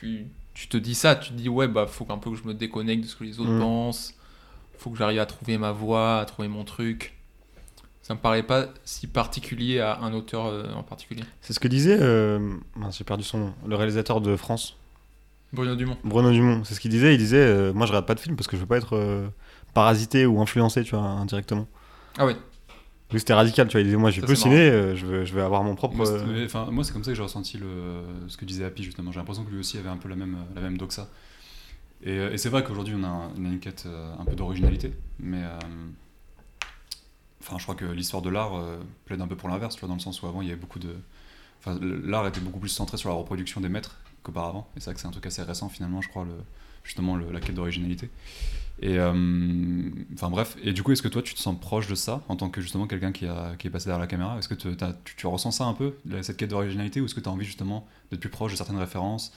tu, tu te dis ça, tu te dis, ouais, bah, faut un peu que je me déconnecte de ce que les autres Mhm. pensent, faut que j'arrive à trouver ma voix, à trouver mon truc. Ça me paraît pas si particulier à un auteur euh, en particulier. C'est ce que disait, euh, j'ai perdu son nom, le réalisateur de France, Bruno Dumont. Bruno Dumont. C'est ce qu'il disait. Il disait, euh, moi je regarde pas de film parce que je veux pas être euh, parasité ou influencé, tu vois, indirectement. Ah ouais. Lui c'était radical, tu vois. Il disait, moi veux c'est ciné, euh, je veux, je veux avoir mon propre. Moi, moi, c'est comme ça que j'ai ressenti le, ce que disait Happy justement. J'ai l'impression que lui aussi avait un peu la même, la même doxa. Et, et c'est vrai qu'aujourd'hui, on on a une quête un peu d'originalité, mais euh, enfin, je crois que l'histoire de l'art euh, plaide un peu pour l'inverse, dans le sens où avant, il y avait beaucoup de. Enfin, l'art était beaucoup plus centré sur la reproduction des maîtres qu'auparavant. Et c'est vrai que c'est un truc assez récent, finalement, je crois, justement, la quête d'originalité. Et euh, enfin bref, et du coup, est-ce que toi tu te sens proche de ça en tant que justement quelqu'un qui, a- qui est passé derrière la caméra? Est-ce que tu, ressens ça un peu, cette quête d'originalité, ou est-ce que tu as envie justement d'être plus proche de certaines références,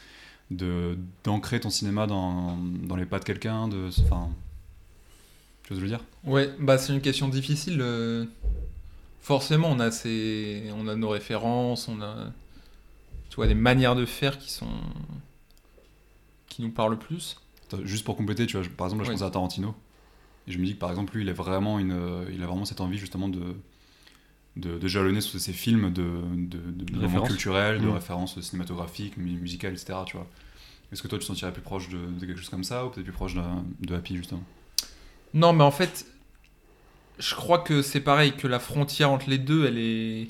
d'ancrer ton cinéma dans, dans les pas de quelqu'un. Tu veux dire? Ouais, bah c'est une question difficile. euh. Forcément, on a, ces... on a nos références, on a tu vois, des manières de faire qui sont. qui nous parlent plus. Juste pour compléter, tu vois, par exemple, là, je pensais à Tarantino. Et je me dis que par exemple, lui, il, est vraiment une, il a vraiment cette envie justement de, de, de jalonner sur ses films de, de, de, références. culturels, de Mm. références cinématographiques, mu- musicales, etc. Tu vois. Est-ce que toi, tu te sentirais plus proche de, de quelque chose comme ça ou peut-être plus proche de, de Happy justement? Non, mais en fait, je crois que c'est pareil, que la frontière entre les deux, elle est.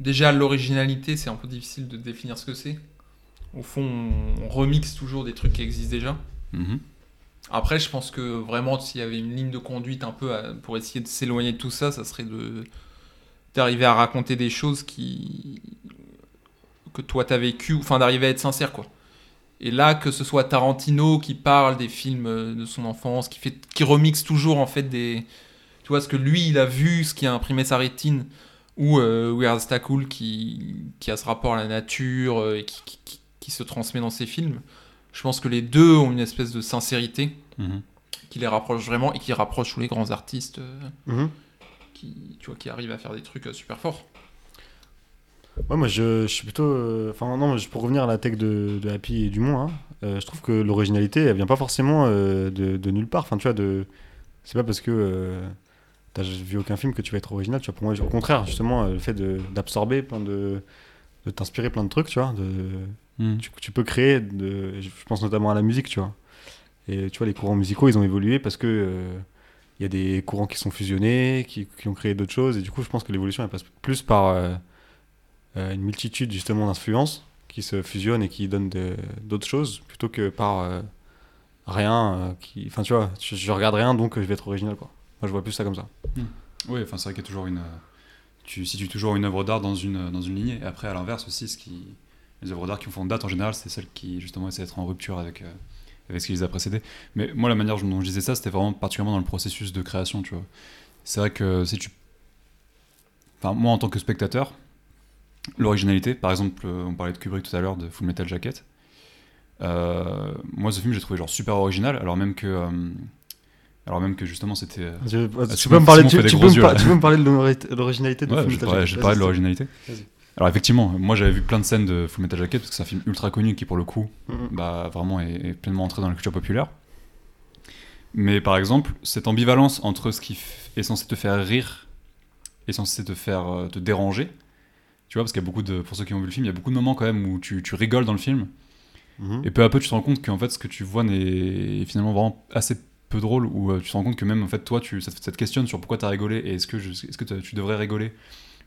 Déjà, l'originalité, c'est un peu difficile de définir ce que c'est. Au fond, on- remixe toujours des trucs qui existent déjà. Mhm. Après, je pense que vraiment, s'il y avait une ligne de conduite un peu à- pour essayer de s'éloigner de tout ça, ça serait de d'arriver à raconter des choses qui que toi t'as vécu, enfin d'arriver à être sincère quoi. Et là, que ce soit Tarantino qui parle des films euh, de son enfance, qui fait, qui remixe toujours en fait des, tu vois ce que lui il a vu, ce qui a imprimé sa rétine, ou euh, Weird Cool qui qui a ce rapport à la nature euh, et qui, qui, qui- qui se transmet dans ses films. Je pense que les deux ont une espèce de sincérité Mhm. qui les rapproche vraiment et qui rapproche tous les grands artistes euh, mhm. qui, tu vois, qui arrivent à faire des trucs euh, super forts. Ouais, moi je, je suis plutôt. euh, Enfin, non, pour revenir à la tech de, de Happy et Dumont, hein, euh, je trouve que l'originalité, elle vient pas forcément euh, de, de nulle part. Enfin, tu vois, de... c'est pas parce que t'as vu aucun film que tu vas être original. Tu vois, pour moi, au contraire, justement, le fait d'absorber plein de. de t'inspirer plein de trucs, tu vois. De, Mhm. tu, tu peux créer, de, je pense notamment à la musique, tu vois. Et tu vois, les courants musicaux, ils ont évolué parce que. il y a des courants qui sont fusionnés, qui, qui ont créé d'autres choses, et du coup, je pense que l'évolution, elle passe plus par une multitude justement d'influences qui se fusionnent et qui donnent d'autres choses, plutôt que par euh, rien euh, qui. Enfin, tu vois, je, regarde rien, donc je vais être original, quoi. Moi, je vois plus ça comme ça. Oui, enfin, c'est vrai qu'il y a toujours une. euh, Tu situes toujours une œuvre d'art dans une, dans une lignée. Et après, à l'inverse aussi, ce qui, les œuvres d'art qui font date en général, c'est celles qui justement essaient d'être en rupture avec, euh, avec ce qui les a précédées. Mais moi, la manière dont je disais ça, c'était vraiment particulièrement dans le processus de création, tu vois. C'est vrai que si tu. Enfin, moi, en tant que spectateur, l'originalité, par exemple, euh, on parlait de Kubrick tout à l'heure, de Full Metal Jacket. Euh, moi, ce film, j'ai trouvé genre super original, alors même que. euh, alors même que justement, c'était. Tu, peux me parler, tu, peux yeux, peux me parler de l'ori- l'originalité de Ouais, Full Metal Jacket. j'ai parlé de l'originalité. Alors effectivement, moi j'avais vu plein de scènes de Full Metal Jacket parce que c'est un film ultra connu qui pour le coup. Mhm. bah, vraiment est, est pleinement entré dans la culture populaire. Mais par exemple, cette ambivalence entre ce qui est censé te faire rire et censé te faire te déranger, tu vois, parce qu'il y a beaucoup de, pour ceux qui ont vu le film, il y a beaucoup de moments quand même où tu, tu rigoles dans le film. Mhm. et peu à peu tu te rends compte qu'en fait ce que tu vois n'est finalement vraiment assez peu drôle ou euh, tu te rends compte que même en fait toi tu ça te, ça te questionne sur pourquoi tu as rigolé et est-ce que je- est-ce que tu devrais rigoler?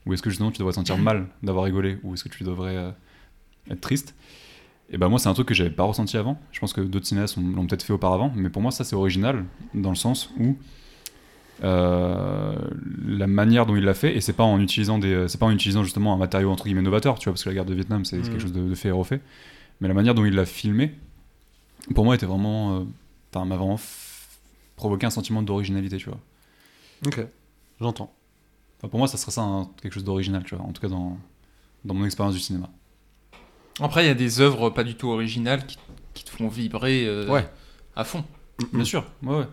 Ou est-ce que justement tu devrais sentir mal d'avoir rigolé ou est-ce que tu devrais euh, être triste? Et ben moi c'est un truc que j'avais pas ressenti avant. Je pense que d'autres cinéastes ont- l'ont peut-être fait auparavant mais pour moi ça c'est original dans le sens où euh, la manière dont il l'a fait et c'est pas en utilisant des c'est pas en utilisant justement un matériau entre guillemets novateur tu vois parce que la guerre de Vietnam c'est quelque chose de, de fait et refait mais la manière dont il l'a filmé pour moi était vraiment euh, enfin m'a vraiment provoqué un sentiment d'originalité tu vois Ok, j'entends. Enfin, pour moi ça serait ça un- quelque chose d'original tu vois en tout cas dans dans mon expérience du cinéma Après, il y a des œuvres pas du tout originales qui, qui te font vibrer euh, Ouais. à fond. bien sûr ouais, ouais.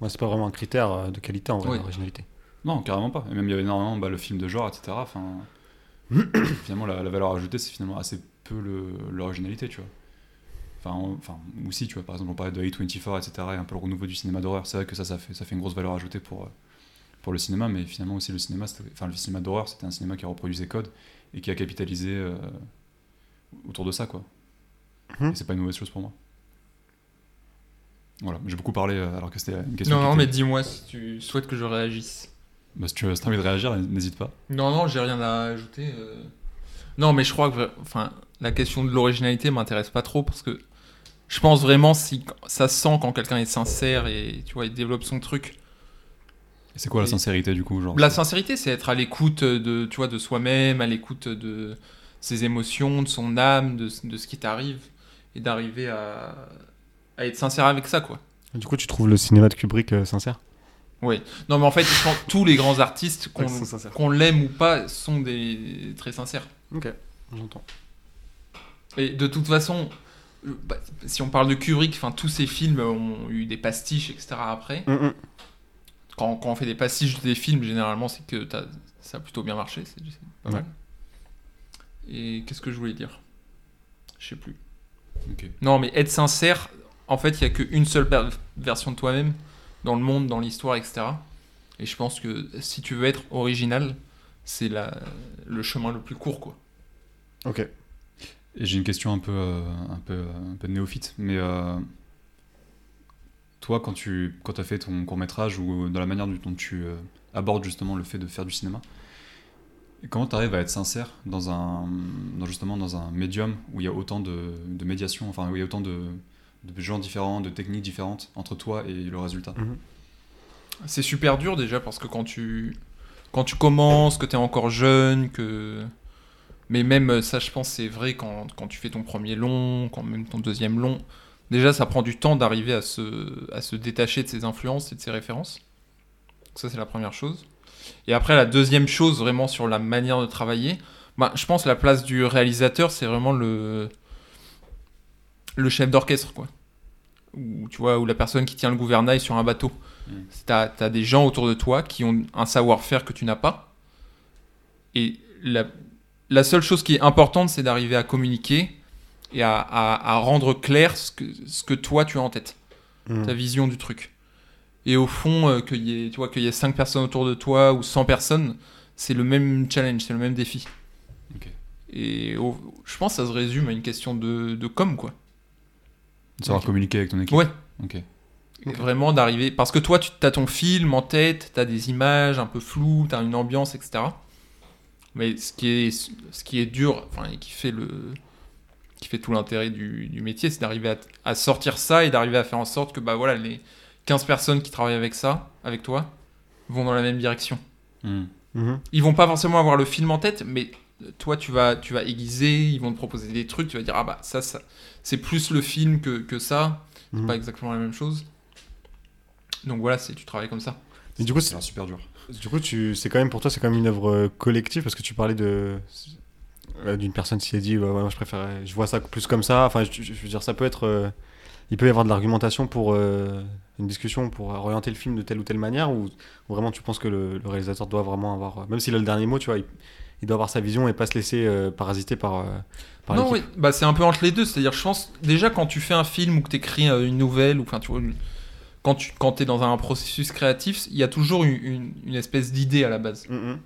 Moi, c'est pas vraiment un critère euh, de qualité en vrai, Ouais. l'originalité. Non, carrément pas. Et même il y avait énormément bah, le film de genre, etc. Enfin, finalement, la, la valeur ajoutée, c'est finalement assez peu l'originalité, tu vois. Enfin, on- enfin, aussi, tu vois, par exemple, on parlait de A24, etc. et un peu le renouveau du cinéma d'horreur. C'est vrai que ça, ça fait, ça fait une grosse valeur ajoutée pour, euh, pour le cinéma, mais finalement aussi le cinéma, enfin, le cinéma d'horreur, c'était un cinéma qui reproduisait codes et qui a capitalisé euh, autour de ça, quoi. Mhm. Et c'est pas une mauvaise chose pour moi. Voilà, j'ai beaucoup parlé euh, alors que c'était une question. Non, non, était- mais dis-moi si tu souhaites que je réagisse. Bah, si tu as si envie de réagir, n'hésite pas. Non, non, j'ai rien à ajouter. euh. Non, mais je crois que enfin, la question de l'originalité m'intéresse pas trop parce que je pense vraiment si ça sent quand quelqu'un est sincère et tu vois, il développe son truc. Et c'est quoi la sincérité du coup genre, La sincérité, c'est être à l'écoute de, tu vois, de soi-même, à l'écoute de ses émotions, de son âme, de, de ce qui t'arrive et d'arriver à, à être sincère avec ça, quoi. Du coup, tu trouves le cinéma de Kubrick euh, sincère? Oui. Non, mais en fait, je pense que tous les grands artistes, qu'on Ouais, l'aime ou pas, sont des très sincères. Ok, j'entends. Et de toute façon, euh, bah, si on parle de Kubrick, enfin tous ses films ont eu des pastiches, etc. Après, Mm, mm. quand, quand on fait des pastiches des films, généralement, c'est que t'as- ça a plutôt bien marché, c'est c'est pas Ouais. mal. Et qu'est-ce que je voulais dire? Je sais plus. Non, mais être sincère, en fait, il y a qu'une seule version de toi-même dans le monde, dans l'histoire, etc. Et je pense que si tu veux être original, c'est la- le chemin le plus court, quoi. Ok. Et j'ai une question un peu, euh, un peu, euh, un peu néophyte, mais euh, toi, quand tu quand as fait ton court métrage ou dans la manière dont tu euh, abordes justement le fait de faire du cinéma, comment tu arrives à être sincère dans un, dans justement dans un médium où il y a autant de, de médiation, enfin où il y a autant de, de gens différents, de techniques différentes entre toi et le résultat C'est super dur déjà parce que quand tu quand tu commences, que tu es encore jeune, que mais même euh, ça je pense c'est vrai quand, quand tu fais ton premier long, quand même ton deuxième long, déjà ça prend du temps d'arriver à se à se détacher de ses influences et de ses références. Donc ça c'est la première chose. Et après la deuxième chose vraiment sur la manière de travailler, bah, je pense la place du réalisateur c'est vraiment le le chef d'orchestre quoi. Ou tu vois ou la personne qui tient le gouvernail sur un bateau. Mm. T'as as des gens autour de toi qui ont un savoir-faire que tu n'as pas. Et la, la seule chose qui est importante, c'est d'arriver à communiquer et à, à- à rendre clair ce que, ce que toi tu as en tête, Mm. ta vision du truc. Et au fond, euh, qu'il y ait, tu vois, qu'il y ait 5 personnes autour de toi ou 100 personnes, c'est le même challenge, c'est le même défi. Et au- je pense que ça se résume à une question de, de com, quoi. De savoir communiquer avec ton équipe Ouais. Ok. Ok. Vraiment d'arriver. Parce que toi, tu as ton film en tête, tu as des images un peu floues, tu as une ambiance, etc. Mais ce qui est, ce qui est dur, enfin, et qui fait, le, qui fait tout l'intérêt du, du métier, c'est d'arriver à, à sortir ça et d'arriver à faire en sorte que bah, voilà, les 15 personnes qui travaillent avec ça, avec toi, vont dans la même direction. Hmm. Mhm. Ils vont pas forcément avoir le film en tête, mais toi, tu vas, tu vas aiguiser, ils vont te proposer des trucs, tu vas dire, ah bah ça, ça c'est plus le film que, que ça, c'est Mhm. pas exactement la même chose. Donc voilà, c'est tu travailles comme ça. Et du coup, c'est- a super dur. du coup, tu, c'est quand même pour toi, c'est quand même une œuvre euh, collective parce que tu parlais de euh, d'une personne qui s'est dit, ouais, ouais, moi, je préfère, je vois ça plus comme ça. Enfin, je, je veux dire, ça peut être, euh, il peut y avoir de l'argumentation pour euh, une discussion pour orienter le film de telle ou telle manière ou vraiment tu penses que le, le réalisateur doit vraiment avoir, même s'il a le dernier mot, tu vois, il, il doit avoir sa vision et pas se laisser euh, parasiter par, euh, par non, oui, bah c'est un peu entre les deux. C'est-à-dire, je pense déjà quand tu fais un film ou que tu écris une nouvelle ou enfin tu vois, une- quand tu quand es dans un processus créatif, il y a toujours une, une- une espèce d'idée à la base. Mhm.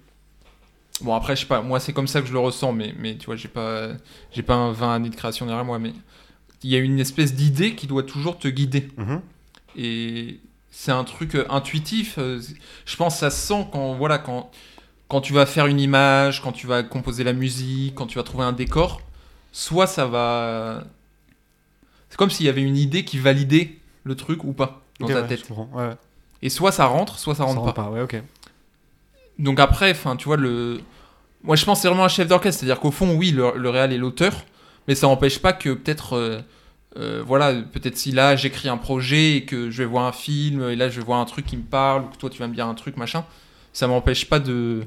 Bon après, je sais pas, moi c'est comme ça que je le ressens, mais mais tu vois, j'ai pas j'ai pas un 20 années de création derrière moi, mais il y a une espèce d'idée qui doit toujours te guider. Mhm. Et c'est un truc euh, intuitif. euh, je pense que ça se sent quand, voilà, quand, quand tu vas faire une image, quand tu vas composer la musique, quand tu vas trouver un décor. Soit ça va. C'est comme s'il y avait une idée qui validait le truc ou pas dans ta ouais, tête. Ouais. Et soit ça rentre, soit ça Ça rentre rentre pas. pas. Ouais. Donc après, enfin, tu vois, le. Moi, je pense que c'est vraiment un chef d'orchestre. C'est-à-dire qu'au fond, oui, le, le réal est l'auteur, mais ça n'empêche pas que peut-être. euh, euh, voilà, peut-être si là j'écris un projet et que je vais voir un film et là je vais voir un truc qui me parle ou que toi tu vas me dire un truc machin, ça m'empêche pas de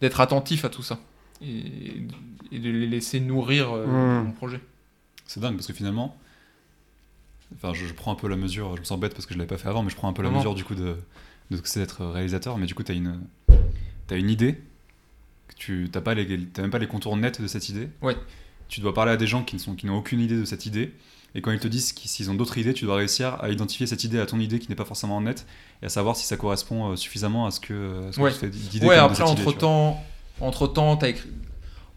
d'être attentif à tout ça et, et de les laisser nourrir euh, Mm. mon projet. C'est dingue parce que finalement, enfin, je, je prends un peu la mesure, je me sens bête parce que je l'avais pas fait avant, mais je prends un peu la mesure du coup de, de ce que c'est d'être réalisateur. Mais du coup, tu as une, tu as une idée, que tu n'as pas les, t'as même pas les contours nets de cette idée. Ouais. Tu dois parler à des gens qui ne sont, qui n'ont aucune idée de cette idée. Et quand ils te disent qu'ils- s'ils ont d'autres idées, tu dois réussir à identifier cette idée à ton idée qui n'est pas forcément nette et à savoir si ça correspond euh, suffisamment à ce que, à ce que Ouais. tu Ouais, après, idée, entre tu temps, entre temps, t'as écrit.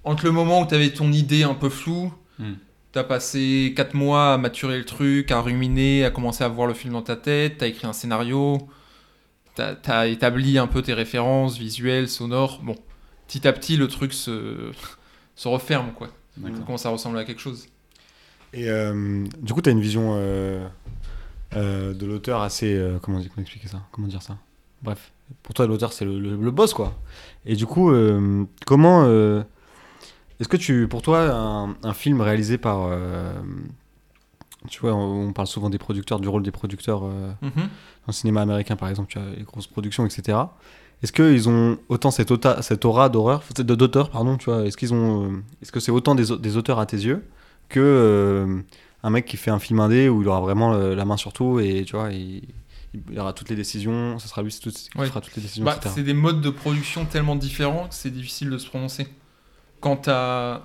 Entre le moment où t'avais ton idée un peu floue, Hmm. t'as passé 4 mois à maturer le truc, à ruminer, à commencer à voir le film dans ta tête, t'as écrit un scénario, t'as as établi un peu tes références visuelles, sonores. Bon, petit à petit, le truc se, se referme, quoi. Ça D'accord. commence à ressembler à quelque chose. Et euh, du coup, tu as une vision euh, euh, de l'auteur assez. comment, dire- comment expliquer ça? Comment dire ça? Bref, pour toi, l'auteur, c'est le, le- le boss, quoi. Et du coup, comment. Est-ce que tu. Pour toi, un, un film réalisé par. tu vois, on, on parle souvent des producteurs, du rôle des producteurs Mhm. dans le cinéma américain, par exemple, tu as les grosses productions, etc. Est-ce qu'ils ont autant cette, aura d'horreur, d'auteur, pardon, tu vois Est-ce qu'ils ont, est-ce que c'est autant des, au- des auteurs à tes yeux? Que euh, un mec qui fait un film indé où il aura vraiment euh, la main sur tout et tu vois, il, il aura toutes les décisions, ce sera lui tout- qui Ouais. fera toutes les décisions, Bah, c'est des modes de production tellement différents que c'est difficile de se prononcer. Quand t'as.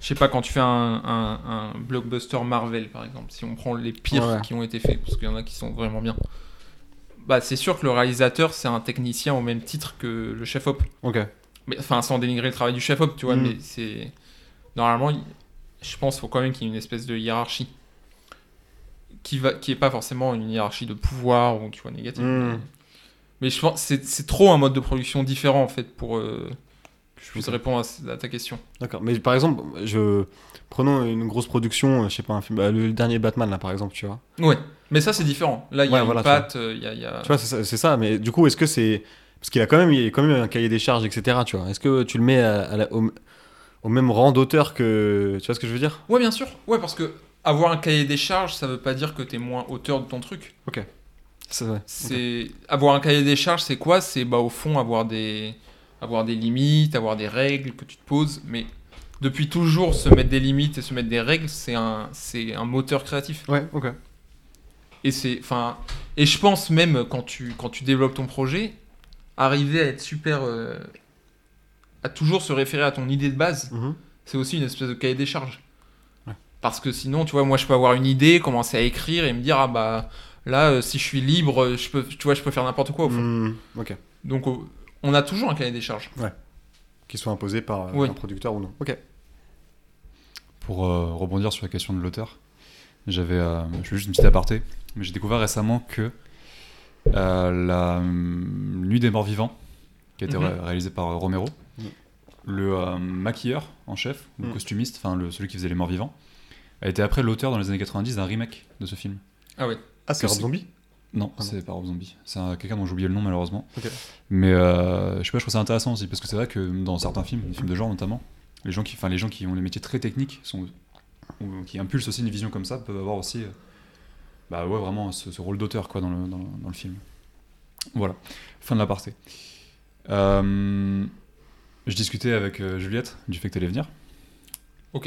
Je sais pas, quand tu fais un, un- un blockbuster Marvel, par exemple, si on prend les pires Ouais, qui ont été faits, parce qu'il y en a qui sont vraiment bien, bah, c'est sûr que le réalisateur, c'est un technicien au même titre que le chef-op. Ok. Mais, enfin, sans dénigrer le travail du chef-op, tu vois, Mm. mais c'est. Normalement, je pense qu'il faut quand même qu'il y ait une espèce de hiérarchie. Qui, va, qui est pas forcément une hiérarchie de pouvoir ou tu vois négative. Mm. Mais, je pense c'est, c'est trop un mode de production différent en fait pour euh, que je puisse répondre à, à ta question. D'accord. Mais par exemple, je prenons une grosse production, euh, je sais pas, un film, bah, le dernier Batman là, par exemple, tu vois. Ouais, mais ça c'est différent. Là, il y a voilà, une patte, euh, il y a. il y a- Tu vois, c'est ça, mais du coup, est-ce que c'est. Parce qu'il a quand même, il y a quand même un cahier des charges, etc. Tu vois. Est-ce que tu le mets à- à la- au, au même rang d'auteur que. Tu vois ce que je veux dire? Ouais, bien sûr. Ouais, parce que avoir un cahier des charges, ça veut pas dire que t'es moins auteur de ton truc. C'est vrai. C'est avoir un cahier des charges, c'est quoi? C'est bah au fond avoir des avoir des limites, avoir des règles que tu te poses, mais depuis toujours se mettre des limites et se mettre des règles, c'est un c'est un moteur créatif. Ouais, ok. Et c'est enfin et je pense même quand tu quand tu développes ton projet, arriver à être super euh, à toujours se référer à ton idée de base, Mhm. c'est aussi une espèce de cahier des charges. Ouais. Parce que sinon, tu vois, moi je peux avoir une idée, commencer à écrire et me dire ah bah là euh, si je suis libre, je peux tu vois, je peux faire n'importe quoi au fond. Mm, ok. Donc on a toujours un cahier des charges. Qui soit imposé par euh, Oui. un producteur ou non. Ok. Pour euh, rebondir sur la question de l'auteur, j'avais, euh, je fais juste une petite aparté, mais j'ai découvert récemment que euh, la hum, Nuit des Morts Vivants, qui a été Mhm. ré- réalisée par euh, Romero, Mhm. Le euh, maquilleur en chef, le Mhm. costumiste, enfin le- celui qui faisait les morts vivants, a été après l'auteur dans les années 90 d'un remake de ce film. Ah ouais. Ah, c'est Que Rob c'est- Zombie Non, Ah c'est pas Rob Zombie. C'est un- quelqu'un dont j'ai oublié le nom malheureusement. Ok. Mais euh, je sais pas, je trouve ça intéressant aussi parce que c'est vrai que dans certains films, les films de genre notamment, les gens qui, enfin les gens qui ont des métiers très techniques, sont, ou qui impulsent aussi une vision comme ça, peuvent avoir aussi, euh, bah ouais, vraiment ce, ce rôle d'auteur quoi dans le, dans, dans le film. Voilà, fin de l'aparté. Euh, je discutais avec euh, Juliette du fait que tu allais venir. Ok.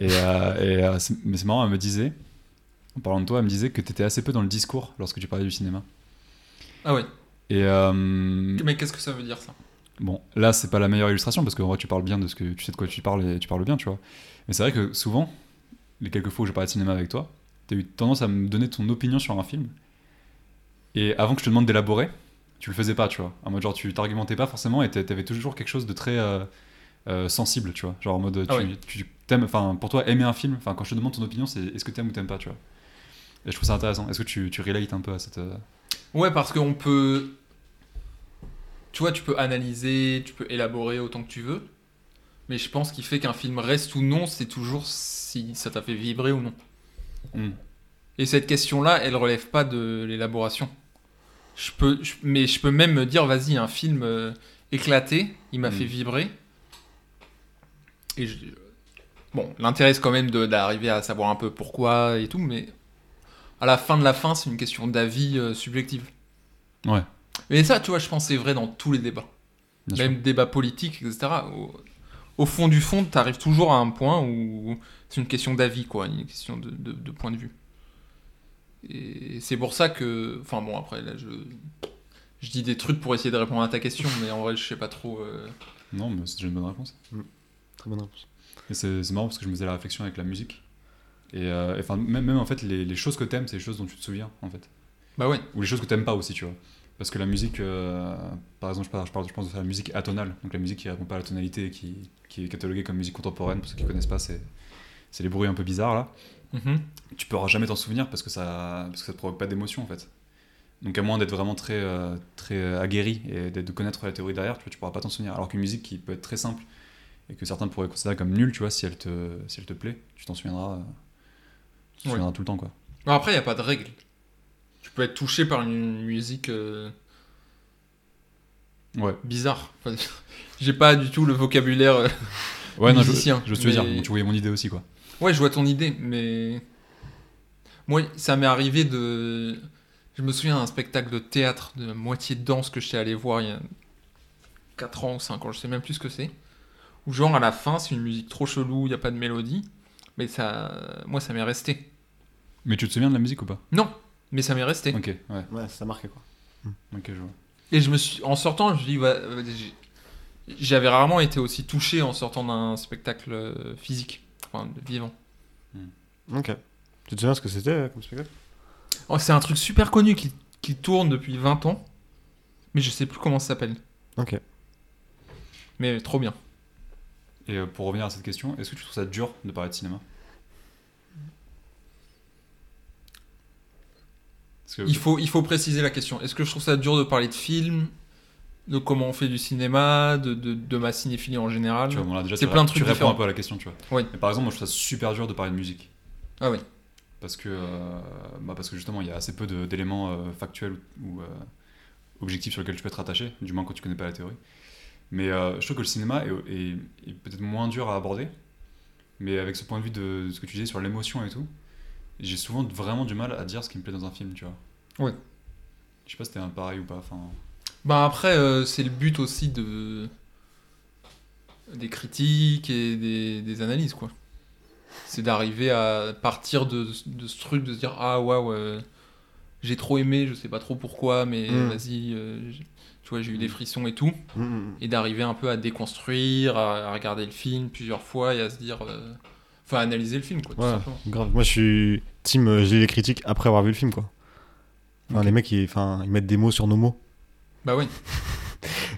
Et, euh, et, euh, c'est- mais c'est marrant, elle me disait, en parlant de toi, elle me disait que tu étais assez peu dans le discours lorsque tu parlais du cinéma. Ah ouais. Et euh, Mais qu'est-ce que ça veut dire ça? bon, là, c'est pas la meilleure illustration parce qu'en vrai, tu parles bien de ce que tu sais de quoi tu parles et tu parles bien, tu vois. Mais c'est vrai que souvent, les quelques fois où je parlais de cinéma avec toi, tu as eu tendance à me donner ton opinion sur un film. Et avant que je te demande d'élaborer, tu le faisais pas, tu vois. En mode genre, tu t'argumentais pas forcément et t'a- t'avais toujours quelque chose de très euh, euh, sensible, tu vois. Genre en mode, tu, Ah ouais. tu t'aimes, enfin, pour toi, aimer un film, enfin, quand je te demande ton opinion, c'est est-ce que t'aimes ou t'aimes pas, tu vois. Et je trouve ça intéressant. Est-ce que tu, tu relates un peu à cette. euh, Ouais, parce qu'on peut. Tu vois, tu peux analyser, tu peux élaborer autant que tu veux. Mais je pense qu'il fait qu'un film reste ou non, c'est toujours si ça t'a fait vibrer ou non. hmm. Et cette question-là, elle relève pas de l'élaboration. Je peux, je- mais je peux même me dire, vas-y, un film euh, éclaté, il m'a Mm. fait vibrer. Et je- bon, l'intérêt c'est quand même d'arriver à savoir un peu pourquoi et tout, mais à la fin de la fin, c'est une question d'avis euh, subjectif. Ouais, Mais ça, tu vois, je pense c'est vrai dans tous les débats. bien sûr. Même débat politique, etc. Au, au fond du fond, tu arrives toujours à un point où c'est une question d'avis, quoi, une question de, de- de point de vue. Et c'est pour ça que. Enfin bon, après, là, je, Je dis des trucs pour essayer de répondre à ta question, mais en vrai, je sais pas trop. euh. Non, mais c'est déjà une bonne réponse. Très bonne réponse. Et c'est c'est marrant parce que je me faisais la réflexion avec la musique. Et euh, enfin, même, même en fait, les, les choses que t'aimes, c'est les choses dont tu te souviens, en fait. Bah ouais. Ou les choses que t'aimes pas aussi, tu vois. Parce que la musique, euh, par exemple, je parle, je, parle, je pense de la musique atonale, donc la musique qui répond pas à la tonalité, qui, qui est cataloguée comme musique contemporaine, pour ceux qui connaissent pas, c'est c'est les bruits un peu bizarres là. Mhm. Tu pourras jamais t'en souvenir parce que ça, parce que ça te provoque pas d'émotion en fait. Donc à moins d'être vraiment très, euh, très euh, aguerri et de connaître la théorie derrière, tu, vois, tu pourras pas t'en souvenir. Alors qu'une musique qui peut être très simple et que certains pourraient considérer comme nulle, tu vois, si elle te, si elle te plaît, tu t'en souviendras, euh, tu t'en Ouais. souviendras tout le temps quoi. Après, il n'y a pas de règle. Tu peux être touché par une musique euh, Ouais. bizarre. Enfin, J'ai pas du tout le vocabulaire. Ouais, non, je, je te veux dire, mais- tu voyais mon idée aussi quoi. Ouais, je vois ton idée, mais. Moi, ça m'est arrivé de. Je me souviens d'un spectacle de théâtre de moitié de danse que j'étais allé voir il y a 4 ans ou 5 ans, je sais même plus ce que c'est. Où, genre, à la fin, c'est une musique trop chelou, il n'y a pas de mélodie. Mais ça. Moi, ça m'est resté. Mais tu te souviens de la musique ou pas? Non, mais ça m'est resté. Ok, ouais, Ouais, ça marquait quoi. ok, je vois. Et je me suis, en sortant, je dis, ouais, euh, j'ai- j'avais rarement été aussi touché en sortant d'un spectacle euh, physique, enfin vivant. Ok. Tu te souviens ce que c'était euh, comme spectacle? Oh, c'est un truc super connu qui, qui tourne depuis 20 ans, mais je sais plus comment ça s'appelle. Ok. Mais trop bien. Et euh, pour revenir à cette question, est-ce que tu trouves ça dur de parler de cinéma? Que- Il faut, il faut préciser la question. Est-ce que je trouve ça dur de parler de films, de comment on fait du cinéma, de, de, de ma cinéphilie en général Tu vois, bon, là, déjà, C'est tu, plein de tu trucs réponds différents. un peu à la question, tu vois. Oui. Mais par exemple, moi, je trouve ça super dur de parler de musique. Ah oui. Parce que, euh, bah, parce que justement, il y a assez peu d'éléments euh, factuels ou euh, objectifs sur lesquels tu peux être attaché, du moins quand tu connais pas la théorie. Mais je trouve que le cinéma est, est- est peut-être moins dur à aborder, mais avec ce point de vue de, de ce que tu disais sur l'émotion et tout, j'ai souvent vraiment du mal à dire ce qui me plaît dans un film, tu vois. Ouais. Je sais pas si c'était un pareil ou pas. Enfin, Bah après, euh, c'est le but aussi de des critiques et des, des analyses, quoi. C'est d'arriver à partir de, de ce truc, de se dire ah waouh, euh, j'ai trop aimé, je sais pas trop pourquoi, mais Mm. vas-y, euh, j'ai- tu vois, j'ai eu des frissons et tout, Mm, mm, et d'arriver un peu à déconstruire, à, à regarder le film plusieurs fois et à se dire, euh, enfin, à analyser le film, quoi, tout Ouais. simplement. mm. Grave. Moi, je suis team. J'ai les critiques après avoir vu le film, quoi. Enfin, les mecs, ils, enfin, ils mettent des mots sur nos mots. Bah oui.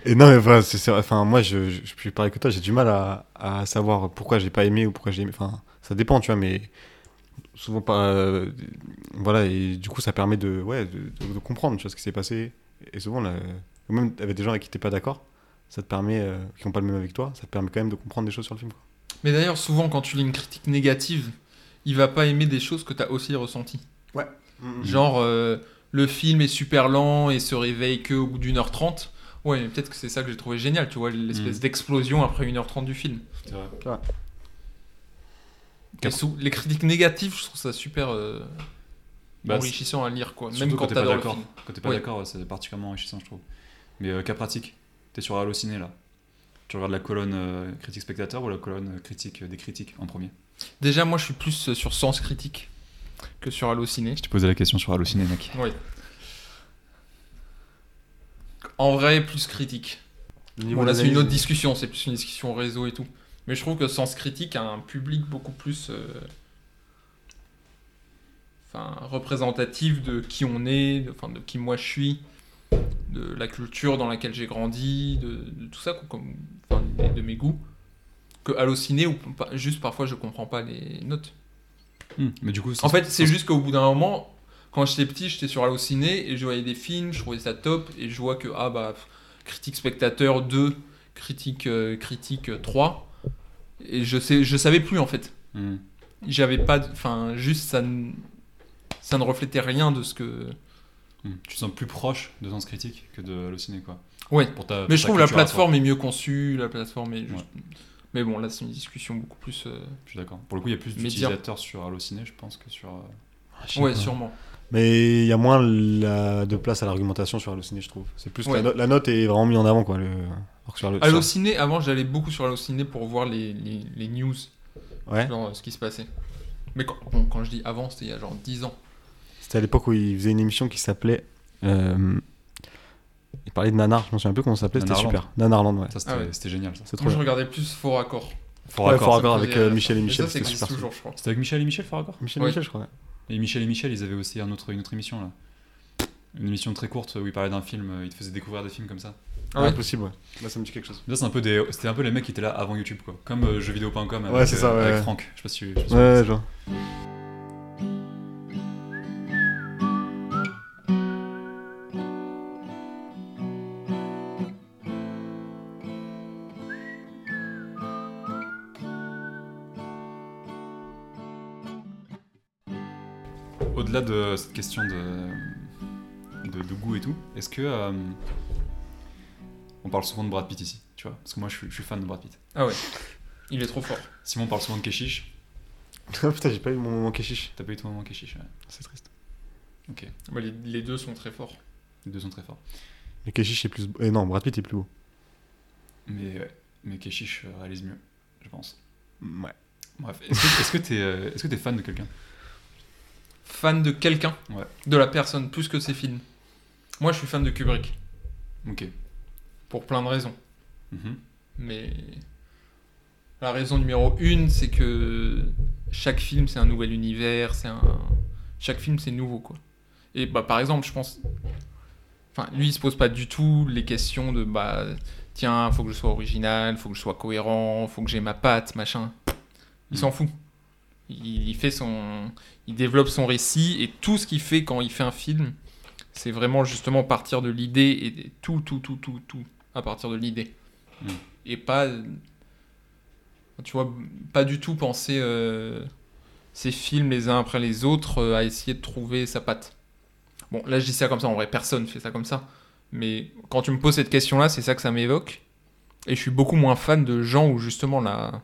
Et non, mais enfin, c'est, enfin moi, je, je, je suis pareil que toi, j'ai du mal à, à savoir pourquoi j'ai pas aimé ou pourquoi j'ai aimé. Enfin, ça dépend, tu vois, mais souvent pas. euh, voilà, et du coup, ça permet de, ouais, de, de- de comprendre, tu vois, ce qui s'est passé. Et souvent, là, même avec des gens avec qui t'es pas d'accord, ça te permet, euh, qui ont pas le même avec toi, ça te permet quand même de comprendre des choses sur le film. Quoi. Mais d'ailleurs, souvent, quand tu lis une critique négative, il va pas aimer des choses que tu as aussi ressenties. Genre, euh, le film est super lent et se réveille que au bout d'une heure trente. Ouais, mais peut-être que c'est ça que j'ai trouvé génial, tu vois, l'espèce Mm. d'explosion après une heure trente du film. c'est vrai. Sous- les critiques négatives, je trouve ça super euh, Bah, enrichissant à lire, quoi. Même quand t'es pas d'accord. Quand t'es pas Ouais. d'accord, c'est particulièrement enrichissant, je trouve. Mais euh, cas pratique, t'es sur Allociné là. Tu regardes la colonne euh, critique spectateur ou la colonne critique euh, des critiques en premier? Déjà, moi, je suis plus sur Sens Critique que sur Allociné. Je t'ai posé la question sur Allociné, mec. Oui. En vrai, plus critique. Bon, là, c'est une autre discussion, c'est plus une discussion réseau et tout. Mais je trouve que Sens Critique a un public beaucoup plus. euh, Enfin, représentatif de qui on est, de, enfin, de qui moi je suis, de la culture dans laquelle j'ai grandi, de, de tout ça, quoi, comme, enfin, de, mes goûts. Que Allociné, ou pas- juste parfois je comprends pas les notes. Hmm, Mais du coup, En fait, c'est juste qu'au bout d'un moment, quand j'étais petit, j'étais sur Allociné et je voyais des films, je trouvais ça top et je vois que ah bah critique spectateur 2, critique euh, critique euh, 3 et je sais je savais plus en fait. Hmm. J'avais pas enfin juste ça ne, ça ne reflétait rien de ce que Hmm. Tu te sens plus proche de Sens Critique que de Allociné, quoi. Ouais. Pour ta, Mais je trouve la plateforme est mieux conçue, la plateforme est juste Ouais. Mais bon, là c'est une discussion beaucoup plus euh, Je suis d'accord. Pour le coup, il y a plus d'utilisateurs sur Allociné, je pense, que sur. euh, Ah, Ouais, pas. sûrement. Mais il y a moins la- de place à l'argumentation sur Allociné, je trouve. C'est plus que Ouais. la, no- la note est vraiment mise en avant, quoi. Le... sur le- sur- Allociné, avant j'allais beaucoup sur Allociné pour voir les, les, les news Ouais. genre euh, ce qui se passait. Mais quand, bon, quand je dis avant, c'était il y a genre 10 ans. C'était à l'époque où il faisait une émission qui s'appelait. euh, Il parlait de Nanar, je me souviens un peu comment ça s'appelait, c'était super. Nanarland, ouais. Ça, c'était Ah ouais. c'était génial. Ça. C'est trop Moi, je regardais plus. Fort Ouais, Raccord, Fort. Raccord Ça avec euh, Michel et Michel, c'était super. toujours, je crois. C'était avec Michel et Michel, Fort Raccord Michel Ouais. Michel, je crois. ouais. Et Michel et Michel, ils avaient aussi un autre, une autre émission là. Une émission très courte où ils parlaient d'un film, euh, ils te faisaient découvrir des films comme ça. Ah Ouais, ouais. possible, ouais. Là, ça me dit quelque chose. Là, c'est un peu des, c'était un peu les mecs qui étaient là avant YouTube quoi. Comme euh, jeuxvideo.com avec, Ouais, c'est ça, ouais, avec ouais. Franck. Je sais pas si tu. Ouais, tu Au-delà de cette question de, de, de goût et tout, est-ce que. euh, on parle souvent de Brad Pitt ici, tu vois? Parce que moi je suis, je suis fan de Brad Pitt. Ah ouais. Il est trop fort. Simon parle souvent de Keshish. Putain, j'ai pas eu mon moment Keshish. T'as pas eu ton moment Keshish ouais. C'est triste. Ok, Bah, les, les deux sont très forts. les deux sont très forts. Mais Keshish est plus. Eh non, Brad Pitt est plus beau. Mais, ouais, mais Keshish euh, réalise mieux, je pense. Ouais. Bref, est-ce que euh, est-ce que t'es fan de quelqu'un? Fan de quelqu'un, Ouais. de la personne, plus que ses films. Moi, je suis fan de Kubrick, Ok. pour plein de raisons. Mhm. Mais la raison numéro une, c'est que chaque film, c'est un nouvel univers, c'est un... Chaque film, c'est nouveau, quoi. Et bah, par exemple, je pense... Enfin, lui, il se pose pas du tout les questions de, bah, tiens, faut que je sois original, faut que je sois cohérent, faut que j'ai ma patte, machin. Il Mhm. s'en fout. Il, il fait son... Il développe son récit, et tout ce qu'il fait quand il fait un film, c'est vraiment justement partir de l'idée, et tout, tout, tout, tout, tout, à partir de l'idée. Et pas tu vois pas du tout penser euh, ces films les uns après les autres euh, à essayer de trouver sa patte. Bon là je dis ça comme ça en vrai personne fait ça comme ça. Mais quand tu me poses cette question là c'est ça que ça m'évoque. Et je suis beaucoup moins fan de gens où justement la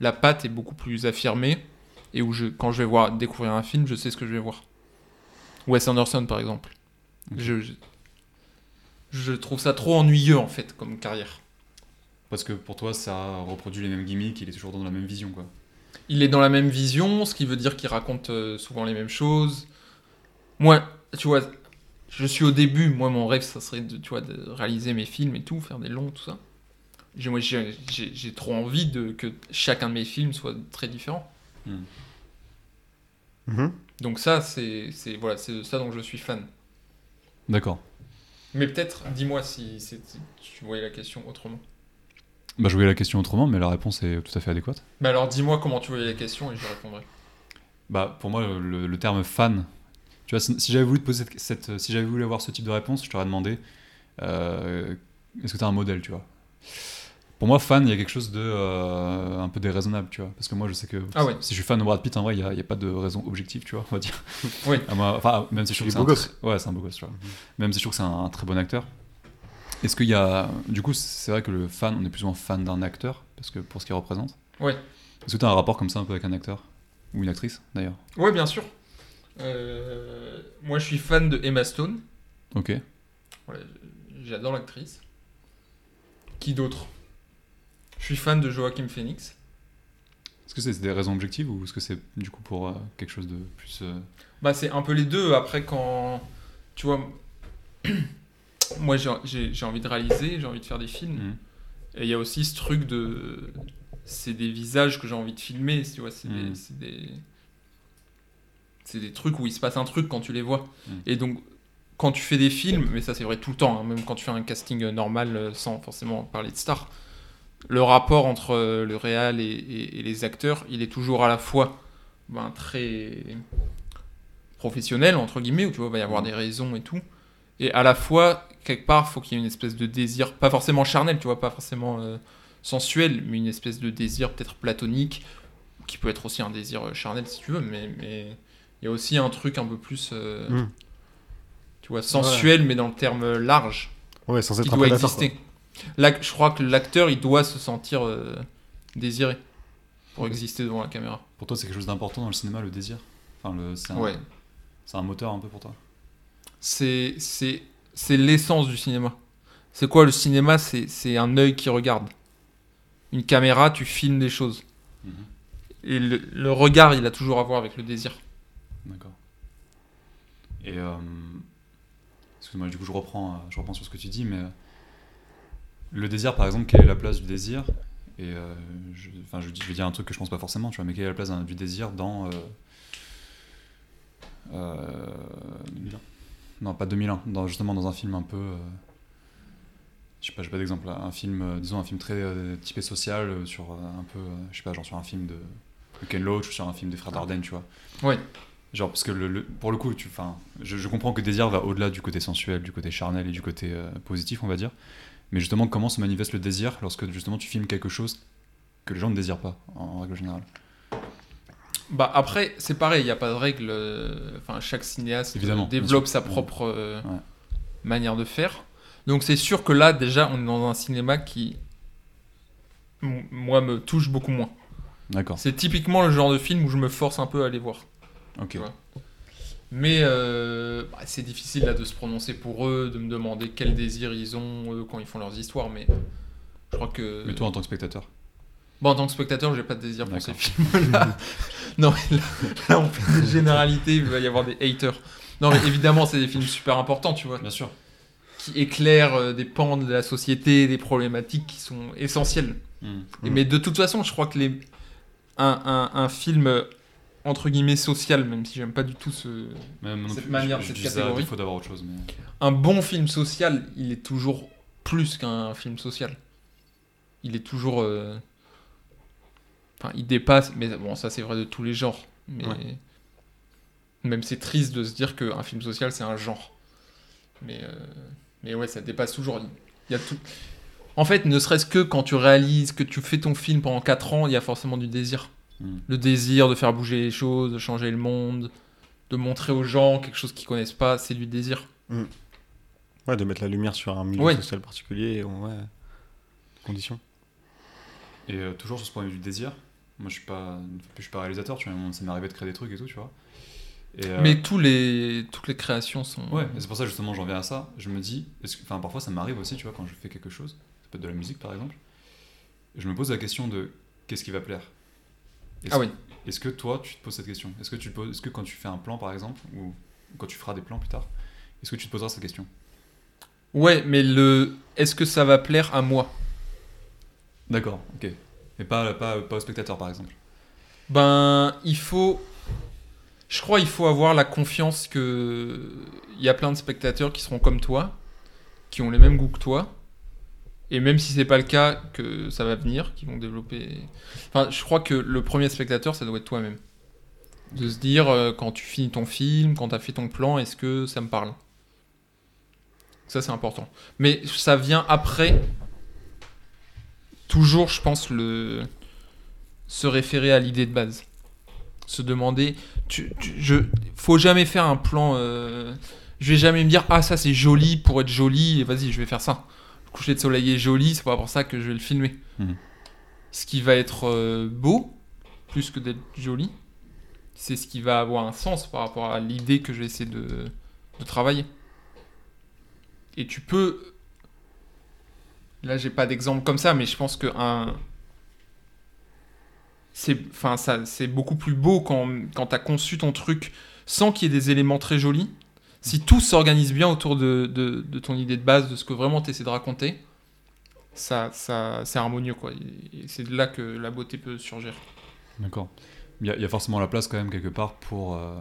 la patte est beaucoup plus affirmée et où je quand je vais voir découvrir un film je sais ce que je vais voir Wes Anderson par exemple je, je je trouve ça trop ennuyeux en fait comme carrière Parce que pour toi, ça reproduit les mêmes gimmicks, il est toujours dans la même vision, quoi. Il est dans la même vision, ce qui veut dire qu'il raconte euh, souvent les mêmes choses. Moi, tu vois, je suis au début, moi mon rêve ça serait de, tu vois, de réaliser mes films et tout, faire des longs, tout ça. J'ai trop envie de, que chacun de mes films soit très différent. Mhm. Donc ça, c'est, voilà, c'est de ça dont je suis fan. D'accord. Mais peut-être, dis-moi si, si tu voyais la question autrement. Bah, je voyais la question autrement, mais la réponse est tout à fait adéquate. Mais alors dis-moi comment tu voyais la question et je répondrai. Bah, pour moi, le, le terme fan, tu vois, si j'avais voulu te poser cette, cette- si j'avais voulu avoir ce type de réponse, je t'aurais demandé, euh, est-ce que tu as un modèle, tu vois? Pour moi, fan, il y a quelque chose de euh, un peu déraisonnable, tu vois, parce que moi, je sais que Ah ouais. si je suis fan de Brad Pitt, en vrai, il n'y a, il y a pas de raison objective, tu vois, on va dire. Oui. À moi- Enfin, même si je trouve que est c'est un gosse. Ouais, c'est un beau gosse, tu vois. Même si je trouve que c'est un, un très bon acteur. Est-ce qu'il y a. Du coup, c'est vrai que le fan, on est plus souvent fan d'un acteur, parce que pour ce qu'il représente. Ouais. Est-ce que tu as un rapport comme ça un peu avec un acteur? Ou une actrice, d'ailleurs? Ouais, bien sûr. Euh, moi, je suis fan de Emma Stone. Ok. Voilà, J'adore l'actrice. Qui d'autre? Je suis fan de Joaquin Phoenix. Est-ce que c'est des raisons objectives ou est-ce que c'est du coup pour euh, quelque chose de plus. euh, Bah, c'est un peu les deux. Après, quand. Tu vois. Moi, j'ai- envie de réaliser, j'ai envie de faire des films. Mhm. Et il y a aussi ce truc de. C'est des visages que j'ai envie de filmer, tu vois. C'est des- Mhm. c'est des. C'est des trucs où il se passe un truc quand tu les vois. Mhm. Et donc, quand tu fais des films, mais ça c'est vrai tout le temps, hein, même quand tu fais un casting euh, normal sans forcément parler de stars, le rapport entre euh, le réal et, et- et les acteurs, il est toujours à la fois ben, très professionnel, entre guillemets, où tu vois, il va y avoir Mhm. des raisons et tout. Et à la fois, quelque part, faut qu'il y ait une espèce de désir, pas forcément charnel, tu vois, pas forcément euh, sensuel, mais une espèce de désir peut-être platonique, qui peut être aussi un désir euh, charnel si tu veux, mais mais il y a aussi un truc un peu plus, euh, Mm. tu vois, sensuel, mais dans le terme large, Ouais, sans qui être doit exister. Là, je crois que l'acteur, il doit se sentir euh, désiré pour exister devant la caméra. Pour toi, c'est quelque chose d'important dans le cinéma, le désir? Enfin, le... c'est un... Ouais. c'est un moteur un peu pour toi? C'est c'est c'est l'essence du cinéma. C'est quoi le cinéma C'est c'est un œil qui regarde. Une caméra, tu filmes des choses. Mhm. Et le, le regard, il a toujours à voir avec le désir. D'accord. Et euh, excuse-moi, du coup, je reprends, euh, je reprends sur ce que tu dis, mais le désir, par exemple, quelle est la place du désir? Et euh, je, vais dire un truc que je pense pas forcément, tu vois, mais quelle est la place du désir dans. euh, euh, 2001. non, pas 2001, dans, justement dans un film un peu. euh, je sais pas, j'ai pas d'exemple. Un film, euh, disons un film très euh, typé social, euh, sur euh, un peu, euh, je sais pas, genre sur un film de, de Ken Loach ou sur un film des frères Dardenne, tu vois. Ouais. Genre, parce que le, le- pour le coup, tu, je, je comprends que désir va au-delà du côté sensuel, du côté charnel et du côté euh, positif, on va dire. Mais justement, comment se manifeste le désir lorsque justement tu filmes quelque chose que les gens ne désirent pas, en, règle générale? Bah après, c'est pareil, il n'y a pas de règle. euh, Enfin, chaque cinéaste Évidemment, euh, développe sa propre euh, Ouais. manière de faire. Donc c'est sûr que là, déjà, on est dans un cinéma qui, moi, me touche beaucoup moins. D'accord, C'est typiquement le genre de film où je me force un peu à aller voir. ok. Mais euh, bah, c'est difficile là de se prononcer pour eux, de me demander quel désir ils ont eux quand ils font leurs histoires. Mais je crois que. Mais toi, en tant que spectateur Bon, en tant que spectateur, j'ai pas de désir pour ces films-là. non, mais là, là, on fait des généralités, il va y avoir des haters. Non, mais évidemment, c'est des films super importants, tu vois, Bien sûr. qui éclairent euh, des pans de la société, des problématiques qui sont essentielles. Hmm. Et- Mm. Mais de toute façon, je crois que les... un, un, un film, entre guillemets, social, même si j'aime pas du tout ce... Même Cette manière, je, je cette ça catégorie. d'avoir autre chose. Mais... Un bon film social, il est toujours plus qu'un film social. Il est toujours... euh, Enfin, il dépasse, mais bon, ça c'est vrai de tous les genres. Mais Ouais. même c'est triste de se dire qu'un film social c'est un genre. Mais, euh, mais ouais, ça dépasse toujours. Il y a tout. En fait, ne serait-ce que quand tu réalises que tu fais ton film pendant 4 ans, il y a forcément du désir. Hmm. Le désir de faire bouger les choses, de changer le monde, de montrer aux gens quelque chose qu'ils connaissent pas, c'est du désir. Ouais, de mettre la lumière sur un milieu Ouais. social particulier, ouais. Conditions. Et euh, toujours sur ce point de vue du désir, moi je suis pas, je suis pas réalisateur, tu vois, ça m'est arrivé de créer des trucs et tout, tu vois. Et, euh, Mais tous les, toutes les créations sont. Ouais, et c'est pour ça justement j'en viens à ça. Je me dis, enfin parfois ça m'arrive aussi, tu vois, quand je fais quelque chose, ça peut être de la musique par exemple, je me pose la question de qu'est-ce qui va plaire? Est-ce- Ah oui. Est-ce que toi tu te poses cette question? Est-ce que tu poses, est-ce que quand tu fais un plan par exemple, ou quand tu feras des plans plus tard, est-ce que tu te poseras cette question? Ouais, mais le. Est-ce que ça va plaire à moi? D'accord, ok. Mais pas, pas, pas au spectateur par exemple. Ben, il faut. Je crois il faut avoir la confiance que il y a plein de spectateurs qui seront comme toi, qui ont les mêmes goûts que toi, et même si c'est pas le cas, que ça va venir, qui vont développer. Enfin, je crois que le premier spectateur, ça doit être toi-même, de se dire euh, quand tu finis ton film, quand tu as fait ton plan, est-ce que ça me parle? Ça c'est important. Mais ça vient après. Toujours, je pense le se référer à l'idée de base. Se demander, tu, tu- je, faut jamais faire un plan. euh, je vais jamais me dire ah ça c'est joli pour être joli et vas-y je vais faire ça. Le coucher de soleil est joli, c'est pas pour ça que je vais le filmer. Mhm. Ce qui va être euh, beau plus que d'être joli, c'est ce qui va avoir un sens par rapport à l'idée que je vais essayer de, de travailler. Et tu peux Là, j'ai pas d'exemple comme ça, mais je pense que un. C'est, enfin, ça, c'est beaucoup plus beau quand, quand tu as conçu ton truc sans qu'il y ait des éléments très jolis. Si tout s'organise bien autour de, de, de ton idée de base, de ce que vraiment tu essaies de raconter, ça, ça, c'est harmonieux. Quoi. Et c'est de là que la beauté peut surgir. D'accord. Il y, a- il y a forcément la place quand même quelque part pour, euh,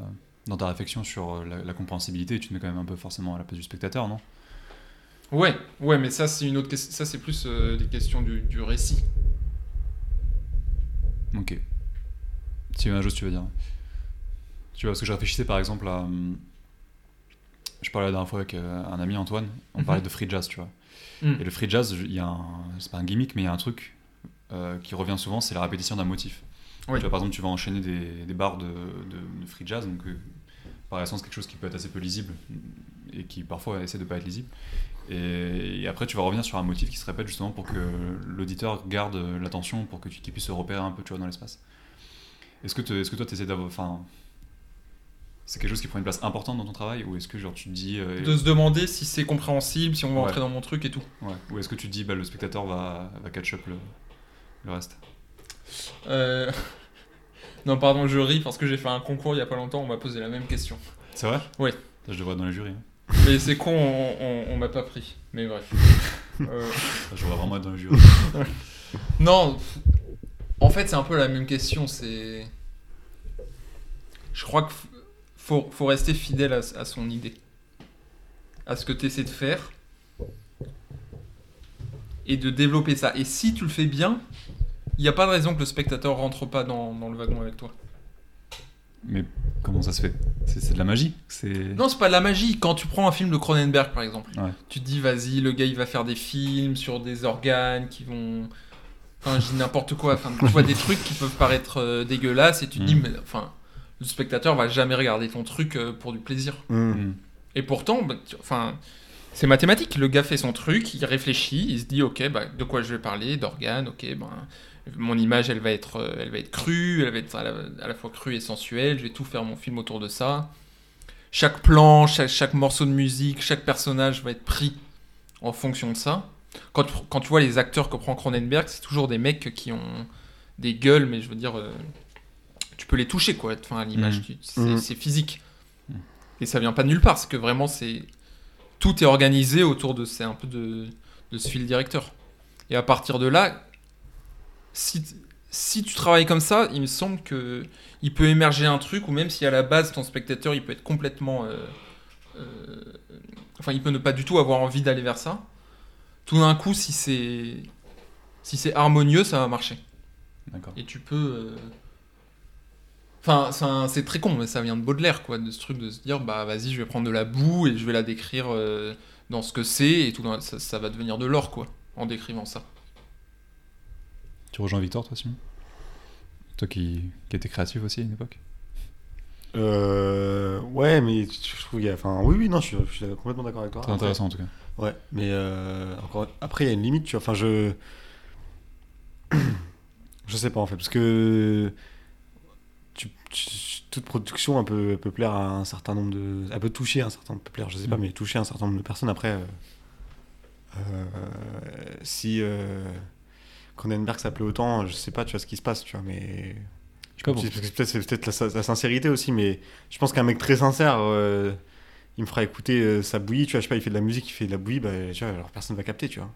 dans ta réflexion sur euh, la, la compréhensibilité, tu te mets quand même un peu forcément à la place du spectateur, non? Ouais, ouais, mais ça, c'est une autre question. Ça, c'est plus euh, des questions du, du récit. Ok. Si une chose, tu vas dire. Tu vois, parce que je réfléchissais par exemple à. Je parlais la dernière fois avec euh, un ami Antoine, on Mhm. parlait de free jazz, tu vois. Mm. Et le free jazz, il y a. C'est pas un gimmick, mais il y a un truc euh, qui revient souvent, c'est la répétition d'un motif. Oui. Tu vois, par exemple, tu vas enchaîner des, des barres de, de- de free jazz, donc euh, par essence, quelque chose qui peut être assez peu lisible et qui parfois essaie de pas être lisible. Et, et après, tu vas revenir sur un motif qui se répète justement pour que l'auditeur garde l'attention, pour que tu qu'il puisse se repérer un peu, tu vois, dans l'espace. Est-ce que, te- est-ce que toi, tu essaies d'avoir. Enfin. C'est quelque chose qui prend une place importante dans ton travail ou est-ce que genre tu te dis euh, De se demander si c'est compréhensible, si on va Ouais. entrer dans mon truc et tout. ouais, ou est-ce que tu te dis bah, le spectateur va, va catch up le, le reste? Euh, Non, pardon, je ris parce que j'ai fait un concours il y a pas longtemps, on m'a posé la même question. C'est vrai? Ça, je devrais être dans les jurys. hein. Mais c'est con, on, on- on m'a pas pris. Mais bref. Euh, Je vois vraiment être dans le jury. non, en fait, c'est un peu la même question. C'est. Je crois qu'il faut, faut rester fidèle à, à son idée. À ce que tu essaies de faire. Et de développer ça. Et si tu le fais bien, il n'y a pas de raison que le spectateur rentre pas dans, dans le wagon avec toi. Mais comment ça se fait? C'est de la magie. Non, c'est pas de la magie. Quand tu prends un film de Cronenberg, par exemple, Ouais. tu te dis, vas-y, le gars, il va faire des films sur des organes qui vont. Enfin, je dis n'importe quoi. Enfin, tu vois des trucs qui peuvent paraître euh, dégueulasses et tu te dis, Mm. mais enfin, le spectateur va jamais regarder ton truc euh, pour du plaisir. Mm. Mm. Et pourtant, bah, enfin, c'est mathématique. Le gars fait son truc, il réfléchit, il se dit, ok, bah, de quoi je vais parler D'organes, ok, ben. Mon image, elle va être, euh, elle va être crue, elle va être à la, à la fois crue et sensuelle. Je vais tout faire mon film autour de ça. Chaque plan, chaque, chaque morceau de musique, chaque personnage va être pris en fonction de ça. Quand, tu- quand tu vois les acteurs que prend Cronenberg, c'est toujours des mecs qui ont des gueules, mais je veux dire, euh, tu peux les toucher, quoi. Enfin, à l'image, Mhm. tu- c'est physique. Mhm. Et ça vient pas de nulle part, c'est que vraiment, c'est tout est organisé autour de, c'est un peu de, de ce fil directeur. Et à partir de là, si, si tu travailles comme ça, il me semble que il peut émerger un truc, ou même si à la base ton spectateur il peut être complètement. euh, euh, enfin, il peut ne pas du tout avoir envie d'aller vers ça. Tout d'un coup, si c'est si c'est harmonieux, ça va marcher. Et tu peux. euh, Enfin, c'est c'est très con, mais ça vient de Baudelaire, quoi, de ce truc de se dire, bah vas-y, je vais prendre de la boue et je vais la décrire euh, dans ce que c'est, et tout, d'un- ça, ça va devenir de l'or, quoi, en décrivant ça. Tu rejoins Victor, toi, Simon? Toi qui, qui étais créatif aussi à une époque? Euh, ouais, mais je trouve qu'il y a. Enfin, oui, oui, non, je suis, je suis complètement d'accord avec toi. Très intéressant en tout cas. Ouais, mais euh, encore, après, il y a une limite, tu vois. Enfin, je. je sais pas en fait, parce que. Toute production, elle peut, elle peut plaire à un certain nombre de. Elle peut toucher un certain nombre. peut plaire, je sais pas, Mm. mais toucher un certain nombre de personnes. Après, euh, euh, si. Euh, Cronenberg ça plaît autant, je sais pas, tu vois ce qui se passe, tu vois, mais. Peut-être c'est peut-être la, la sincérité aussi, mais je pense qu'un mec très sincère, euh, il me fera écouter euh, sa bouillie, tu vois, je sais pas, il fait de la musique, il fait de la bouillie, bah, tu vois, alors personne va capter, tu vois.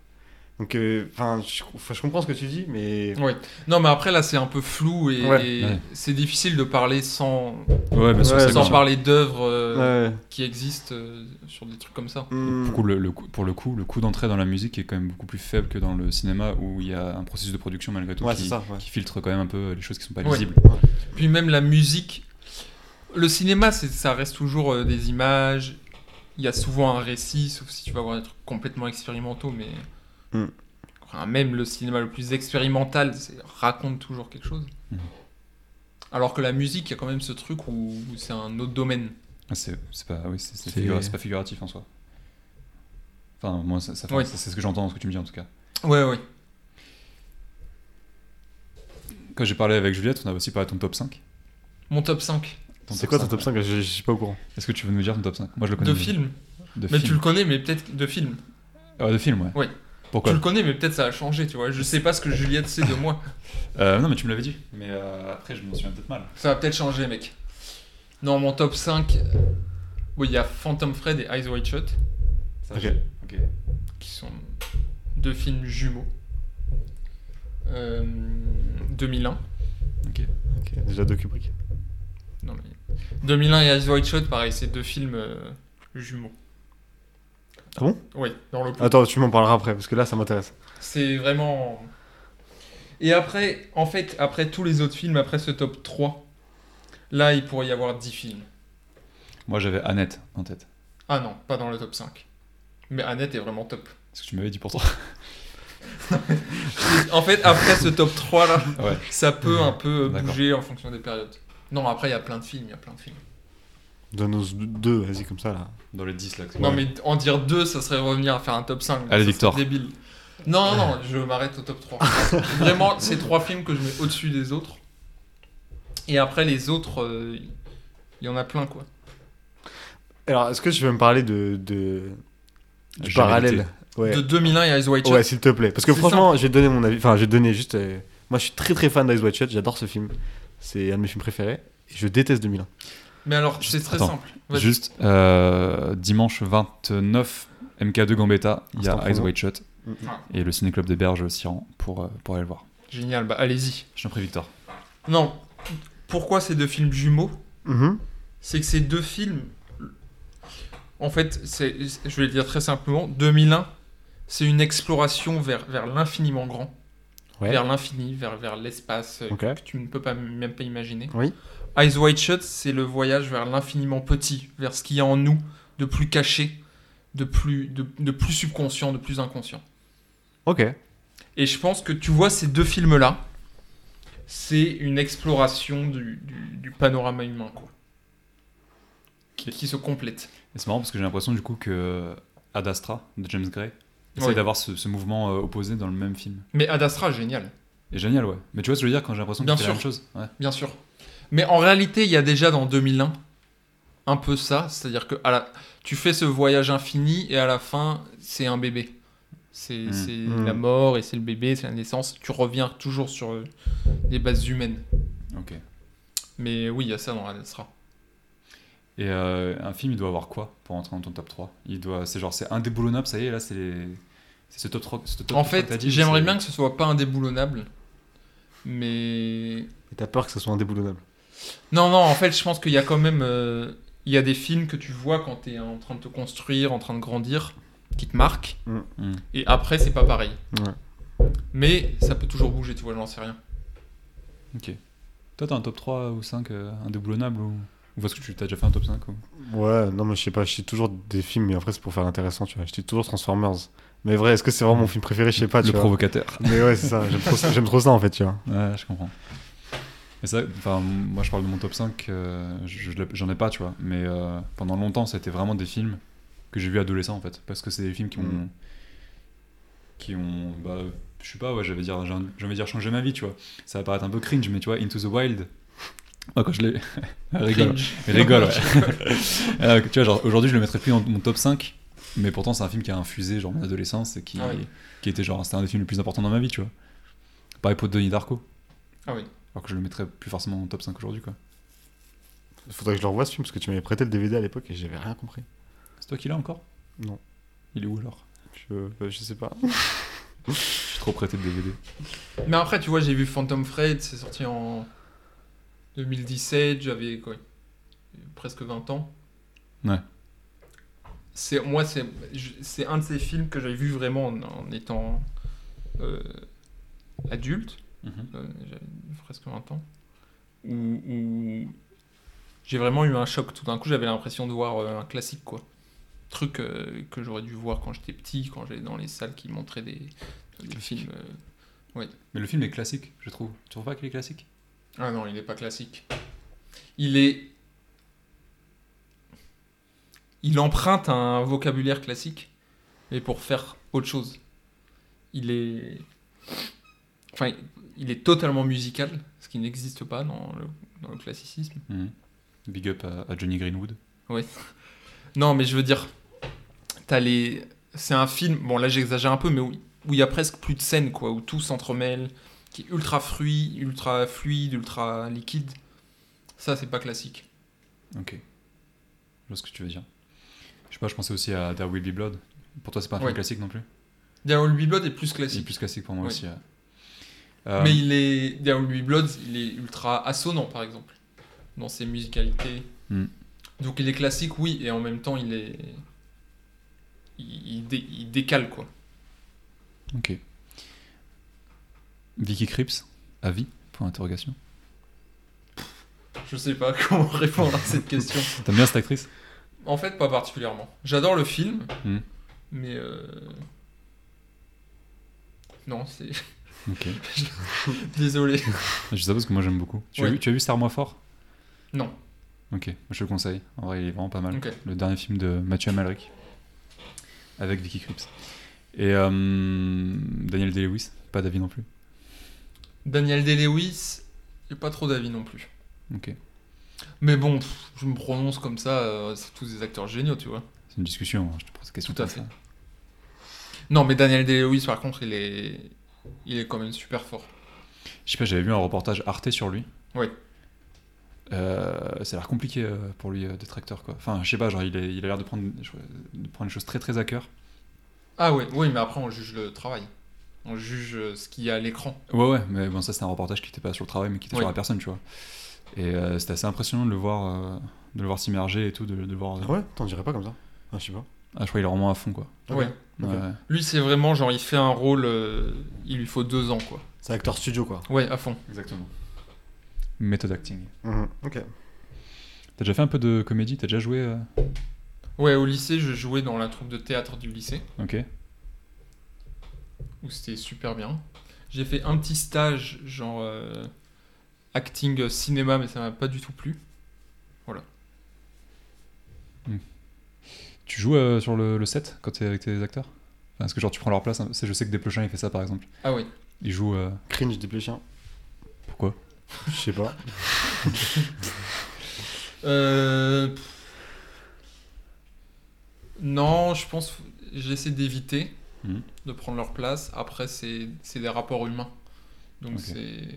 Donc, euh, enfin, je, comprends ce que tu dis, mais Oui. Non, mais après, là, c'est un peu flou et, Ouais. et Ouais. c'est difficile de parler sans, sans parler d'œuvres euh, ouais. qui existent euh, sur des trucs comme ça. Hmm. Pour, le, le coup- pour le coup, le coût d'entrée dans la musique est quand même beaucoup plus faible que dans le cinéma où il y a un processus de production malgré tout Ouais, qui, c'est ça. Ouais. qui filtre quand même un peu les choses qui sont pas Ouais. lisibles. Puis même la musique, le cinéma, c'est- ça reste toujours euh, des images. Il y a souvent un récit, sauf si tu vas voir des trucs complètement expérimentaux, mais Mm. Enfin, même le cinéma le plus expérimental raconte toujours quelque chose. Mhm. Alors que la musique, il y a quand même ce truc où, où c'est un autre domaine. Ah, c'est pas, oui, figura- pas figuratif en soi. Enfin, moi, ça, ça fait- Ouais. c'est c'est ce que j'entends, ce que tu me dis en tout cas. Ouais, ouais. Quand j'ai parlé avec Juliette, on a aussi parlé de ton top 5. Mon top 5 Ton C'est quoi ton top ouais. 5 je, je suis pas au courant. Est-ce que tu veux nous dire ton top 5 Moi, je le connais. de films. De Mais films. tu le connais, mais peut-être de films. Ah, de films, ouais. Ouais. Pourquoi Tu le connais, mais peut-être ça a changé, tu vois. Je sais pas ce que Juliette sait de moi. Euh, Non, mais tu me l'avais dit. Mais euh, après, je m'en souviens peut-être mal. Ça va peut-être changer, mec. Non, mon top 5, oui, il y a Phantom Fred et Eyes Wide Shut, Ça, Ok. ok. qui sont deux films jumeaux. Euh, 2001. Ok. Ok, déjà deux Kubrick. Non, mais... 2001 et Eyes Wide Shut, pareil, c'est deux films euh, jumeaux. Ah bon? Oui, dans le Attends, tu m'en parleras après, parce que là, ça m'intéresse. C'est vraiment. Et après, en fait, après tous les autres films, après ce top 3, là, il pourrait y avoir 10 films. Moi, j'avais Annette en tête. Ah non, pas dans le top 5. Mais Annette est vraiment top. Ce que tu m'avais dit pourtant. En fait, après ce top 3 là, Ouais. ça peut un peu bouger en fonction des périodes. Non, après, il y a plein de films, il y a plein de films. Donne-nous deux, vas-y, comme ça, là. Dans les 10 là. Non, Ouais. mais en dire deux, ça serait revenir à faire un top 5. Allez, Victor. débile. Non, non, non, je m'arrête au top 3. Vraiment, c'est trois films que je mets au-dessus des autres. Et après, les autres, euh, il y en a plein, quoi. Alors, est-ce que tu veux me parler de, de... du parallèle. Ouais. De 2001 et Eyes Wide Shut. Ouais, s'il te plaît. Parce que franchement, j'ai donné mon avis. Enfin, j'ai donné juste. euh, Moi, je suis très très fan d'Eyes Wide Shut. J'adore ce film. C'est un de mes films préférés. Et je déteste 2001. Mais alors, c'est très attends, simple. Vas-y. Juste euh, dimanche 29 MK2 Gambetta, il y a Eyes chrono. Wide Shut Mm. et le Ciné Club des Berges Siran pour, euh, pour aller le voir. Génial, bah allez-y. Je t'en prie, Victor. Non, pourquoi ces deux films jumeaux? Mhm. C'est que ces deux films, en fait, c'est, je vais le dire très simplement, 2001, c'est une exploration vers, vers l'infiniment grand, Ouais. vers l'infini, vers, vers l'espace que tu ne peux pas, même pas imaginer. Oui. Eyes Wide Shut, c'est le voyage vers l'infiniment petit, vers ce qu'il y a en nous de plus caché, de plus, de, de plus subconscient, de plus inconscient. Ok. Et je pense que tu vois ces deux films-là, c'est une exploration du, du- du panorama humain, quoi. Qui, qui se complète. Et c'est marrant parce que j'ai l'impression du coup que Ad Astra de James Gray essaie Ouais. d'avoir ce, ce mouvement euh, opposé dans le même film. Mais Ad Astra, génial, Et génial, ouais. Mais tu vois ce que je veux dire quand j'ai l'impression que c'est la même chose? Ouais. bien sûr. Mais en réalité, il y a déjà dans 2001 un peu ça, c'est-à-dire que à la, tu fais ce voyage infini et à la fin, c'est un bébé. C'est Mm. c'est Mm. la mort et c'est le bébé, c'est la naissance. Tu reviens toujours sur euh, des bases humaines. Ok. Mais oui, il y a ça dans Ad Astra. Et euh, un film, il doit avoir quoi pour entrer dans ton top 3 Il doit, C'est genre, c'est indéboulonnable, ça y est, là, c'est ce top 3. ce top En 3 que fait, j'aimerais bien que ce soit pas indéboulonnable. Mais. Et t'as peur que ce soit indéboulonnable? Non, non, en fait, je pense qu'il y a quand même. euh, Il y a des films que tu vois quand tu es en train de te construire, en train de grandir, qui te marquent. Hmm. Et après, c'est pas pareil. Ouais. Mais ça peut toujours bouger, tu vois, j'en sais rien. Ok. Toi, t'as un top 3 ou 5 euh, indéboulonnable ou... ou parce que tu t'as déjà fait un top 5 ou... Ouais, non, mais je sais pas, je cite toujours des films, mais après, c'est pour faire intéressant, tu vois. Je cite toujours Transformers. Mais vrai, est-ce que c'est vraiment mon film préféré? Je sais pas, tu Le vois. provocateur. Mais ouais, c'est ça, j'aime trop, ça- j'aime trop ça en fait, tu vois. Ouais, je comprends. Mais ça, enfin, moi je parle de mon top 5, euh, je j'en ai pas, tu vois. Mais euh, pendant longtemps, c'était vraiment des films que j'ai vus adolescent en fait. Parce que c'est des films qui ont. Mm. qui ont. Bah, je sais pas, ouais, j'avais dire, j'ai envie dire changer ma vie, tu vois. Ça va paraître un peu cringe, mais tu vois, Into the Wild. Moi, quand je l'ai. Rigole. Rigole, ouais. Euh, tu vois, genre, aujourd'hui, je le mettrais plus dans mon top 5. Mais pourtant, c'est un film qui a infusé genre mon adolescence et qui, Ah oui. qui était genre, c'était un des films les plus importants dans ma vie, tu vois. Pareil pour Donnie Darko. Ah oui. Alors que je le mettrais plus forcément en top 5 aujourd'hui, quoi. Faudrait que je le revoie ce film parce que tu m'avais prêté le DVD à l'époque et j'avais rien compris. C'est toi qui l'as encore? Non. Il est où alors? Je, euh, je sais pas. Je suis trop prêté de DVD. Mais après, tu vois, j'ai vu Phantom Fred, c'est sorti en 2017, j'avais quoi Presque 20 ans. Ouais. C'est, moi, c'est, c'est un de ces films que j'avais vu vraiment en, en étant euh, adulte, Mhm. euh, j'avais presque 20 ans, où, où j'ai vraiment eu un choc. Tout d'un coup, j'avais l'impression de voir euh, un classique, quoi. Truc euh, que j'aurais dû voir quand j'étais petit, quand j'allais dans les salles qui montraient des, des films. euh, Mais le film est classique, je trouve. Tu trouves pas qu'il est classique? Ah non, il n'est pas classique. Il est. Il emprunte un vocabulaire classique, mais pour faire autre chose. Il est. Enfin, il est totalement musical, ce qui n'existe pas dans le, dans le classicisme. Mhm. Big up à, à Johnny Greenwood. Non, mais je veux dire, t'as les. C'est un film, bon là j'exagère un peu, mais où il y a presque plus de scènes, quoi, où tout s'entremêle, qui est ultra fluide, ultra fluide, ultra liquide. Ça, c'est pas classique. Ok. Je vois ce que tu veux dire. Je sais pas, je pensais aussi à There Will Be Blood. Pour toi, c'est pas un Ouais. film classique non plus? There Will Be Blood est plus Il est classique. plus classique pour moi Oui. aussi. Euh, Mais il est. There Will Be Blood, il est ultra assonant, par exemple, dans ses musicalités. Hmm. Donc il est classique, oui, et en même temps, il est. Il, il dé- il décale, quoi. Ok. Vicky Cripps, avis Point d'interrogation. Je sais pas comment répondre à cette question. T'aimes bien cette actrice? En fait, pas particulièrement. J'adore le film, Hmm. mais. euh, Non, c'est. Ok. Désolé. Je sais pas parce que moi j'aime beaucoup. Tu, as vu, tu as vu Serre-moi fort? Non. Ok, moi, je te le conseille. En vrai, il est vraiment pas mal. Le dernier film de Mathieu Amalric avec Vicky Cripps. Et euh, Daniel Day-Lewis, pas d'avis non plus. Daniel Day-Lewis, pas trop d'avis non plus. Ok. Mais bon, pff, je me prononce comme ça, euh, c'est tous des acteurs géniaux, tu vois. C'est une discussion, hein, je te pose cette question. Tout à fait. ça. Non, mais Daniel Day-Lewis, par contre, il est, il est quand même super fort. Je sais pas, j'avais vu un reportage Arte sur lui. Ouais. euh, ça a l'air compliqué euh, pour lui euh, d'être acteur, quoi. Enfin, je sais pas, genre, il, est- il a l'air de prendre, de prendre les choses très très à cœur. Ah ouais, oui, mais après on juge le travail. On juge euh, ce qu'il y a à l'écran. Ouais, ouais, mais bon, ça c'était un reportage qui était pas sur le travail, mais qui était Oui. sur la personne, tu vois. Et euh, c'était assez impressionnant de le voir, euh, de le voir s'immerger et tout, de, de le voir. Ah ouais? T'en dirais pas comme ça? Ah, je sais pas. Ah, je crois qu'il est vraiment à fond, quoi. Ok. Ouais. Lui, c'est vraiment genre, il fait un rôle, euh, il lui faut deux ans, quoi. C'est acteur studio, quoi. Ouais, à fond. Exactement. Méthode acting. Mhm, Ok. T'as déjà fait un peu de comédie? T'as déjà joué euh? Ouais, au lycée, je jouais dans la troupe de théâtre du lycée, Ok. où c'était super bien. J'ai fait un petit stage, genre euh, acting euh, cinéma, mais ça m'a pas du tout plu. Tu joues euh, sur le, le set quand t'es avec tes acteurs? Enfin, Est-ce que genre tu prends leur place hein Je sais que Desplechin il fait ça par exemple. Ah oui. Il joue. euh, Cringe des chiens. Pourquoi? Je sais pas. Euh... Non, je pense j'essaie d'éviter Mhm. de prendre leur place. Après, c'est c'est des rapports humains. Donc c'est.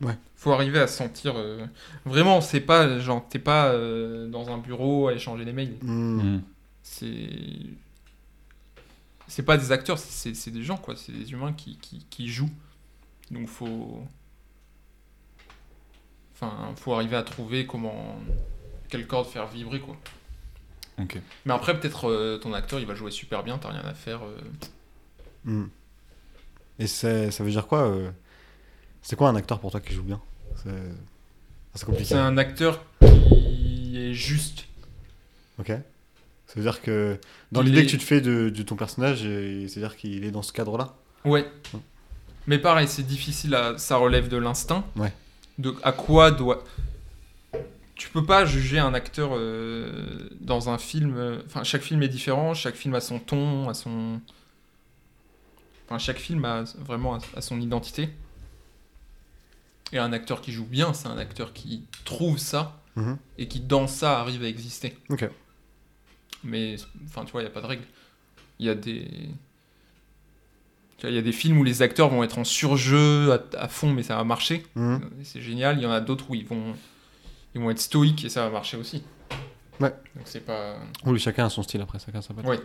Ouais. Faut arriver à se sentir. euh, Vraiment, c'est pas genre t'es pas euh, dans un bureau à échanger des mails. Hmm. C'est. C'est pas des acteurs, c'est des gens quoi. C'est des humains qui, qui, qui jouent. Donc faut. Enfin, faut arriver à trouver comment. Quelle corde faire vibrer quoi. Ok. Mais après, peut-être euh, ton acteur il va jouer super bien, t'as rien à faire. euh. Mhm. Et ça veut dire quoi euh, C'est quoi un acteur pour toi qui joue bien? C'est c'est compliqué. C'est un acteur qui est juste. Ok. Ça veut dire que dans l'idée est- que tu te fais de, de ton personnage, c'est-à-dire qu'il est dans ce cadre-là Ouais. Mais pareil, c'est difficile, à... ça relève de l'instinct. Ouais. De à quoi doit. Tu peux pas juger un acteur euh, dans un film. euh, Enfin, chaque film est différent, chaque film a son ton, a son. Enfin, chaque film a vraiment a- son identité. Et un acteur qui joue bien, c'est un acteur qui trouve ça Mhm. et qui, dans ça, arrive à exister. Ok. Mais, enfin, tu vois, il n'y a pas de règle. Il y a des. Il y a des films où les acteurs vont être en surjeu à, à fond, mais ça va marcher. Mhm. C'est génial. Il y en a d'autres où ils vont, ils vont être stoïques et ça va marcher aussi. Ouais. Donc c'est pas. Oui, chacun a son style après, chacun sa patte. Ouais.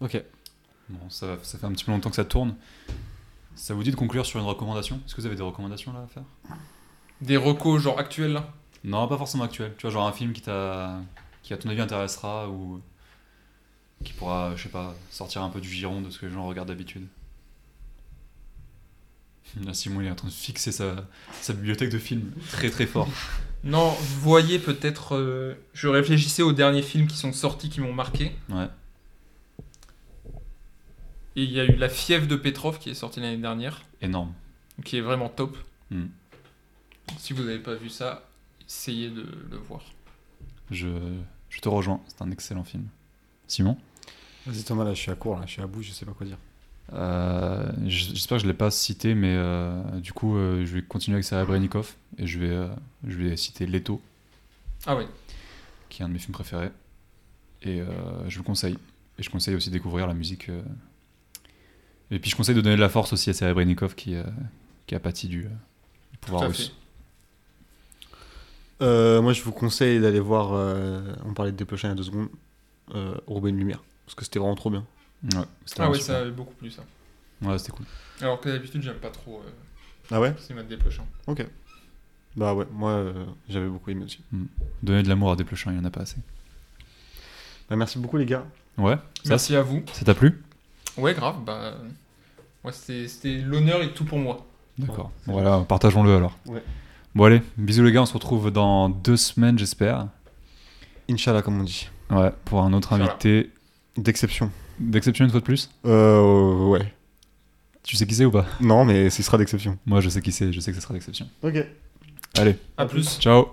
Ok. Bon, ça, ça fait un petit peu longtemps que ça tourne. Ça vous dit de conclure sur une recommandation? Est-ce que vous avez des recommandations là à faire? Des recos genre actuels là? Non, pas forcément actuel. Tu vois, genre un film qui t'a, qui à ton avis intéressera ou qui pourra, je sais pas, sortir un peu du giron de ce que les gens regardent d'habitude? Là, Simon il est en train de fixer sa, sa bibliothèque de films très très fort. Non, vous voyez peut-être. euh, je réfléchissais aux derniers films qui sont sortis qui m'ont marqué. Ouais. Et il y a eu La Fièvre de Petrov qui est sorti l'année dernière, Énorme. qui est vraiment top. Hmm. Si vous n'avez pas vu ça, essayez de le voir. Je, je te rejoins. C'est un excellent film. Simon Vas-y Thomas, là je suis à court, là je suis à bout, je sais pas quoi dire. Euh, J'espère que je l'ai pas cité, mais euh, du coup, euh, je vais continuer avec Serebrennikov et je vais, euh, je vais citer Leto, Ah ouais. qui est un de mes films préférés. Et euh, je le conseille. Et je conseille aussi de découvrir la musique. euh. Et puis je conseille de donner de la force aussi à Serebrennikov qui, euh, qui a pâti du, euh, du pouvoir Tout à russe. Euh, moi je vous conseille d'aller voir, euh, on parlait de Desplechin il y a deux secondes, euh, une lumière, parce que c'était vraiment trop bien. Ouais, c'était Ah super. ça avait beaucoup plu ça. Ouais, c'était cool. Alors que d'habitude, j'aime pas trop euh, Ah ouais? cinéma de Desplechin. Ok. Bah ouais, moi euh, j'avais beaucoup aimé aussi. Donner de l'amour à Desplechin, il y en a pas assez. Bah, merci beaucoup les gars. Ouais, ça, Merci à vous. ça t'a plu? Ouais, grave. Bah, ouais, c'était l'honneur et tout pour moi. D'accord. C'est voilà, partageons-le alors. Ouais. Bon allez, bisous les gars, on se retrouve dans deux semaines j'espère. Inch'Allah comme on dit. Ouais, pour un autre invité D'exception. d'exception une fois de plus. Euh ouais. Tu sais qui c'est ou pas? Non mais ce sera d'exception. Moi je sais qui c'est, je sais que ce sera d'exception. Ok. Allez, À plus. ciao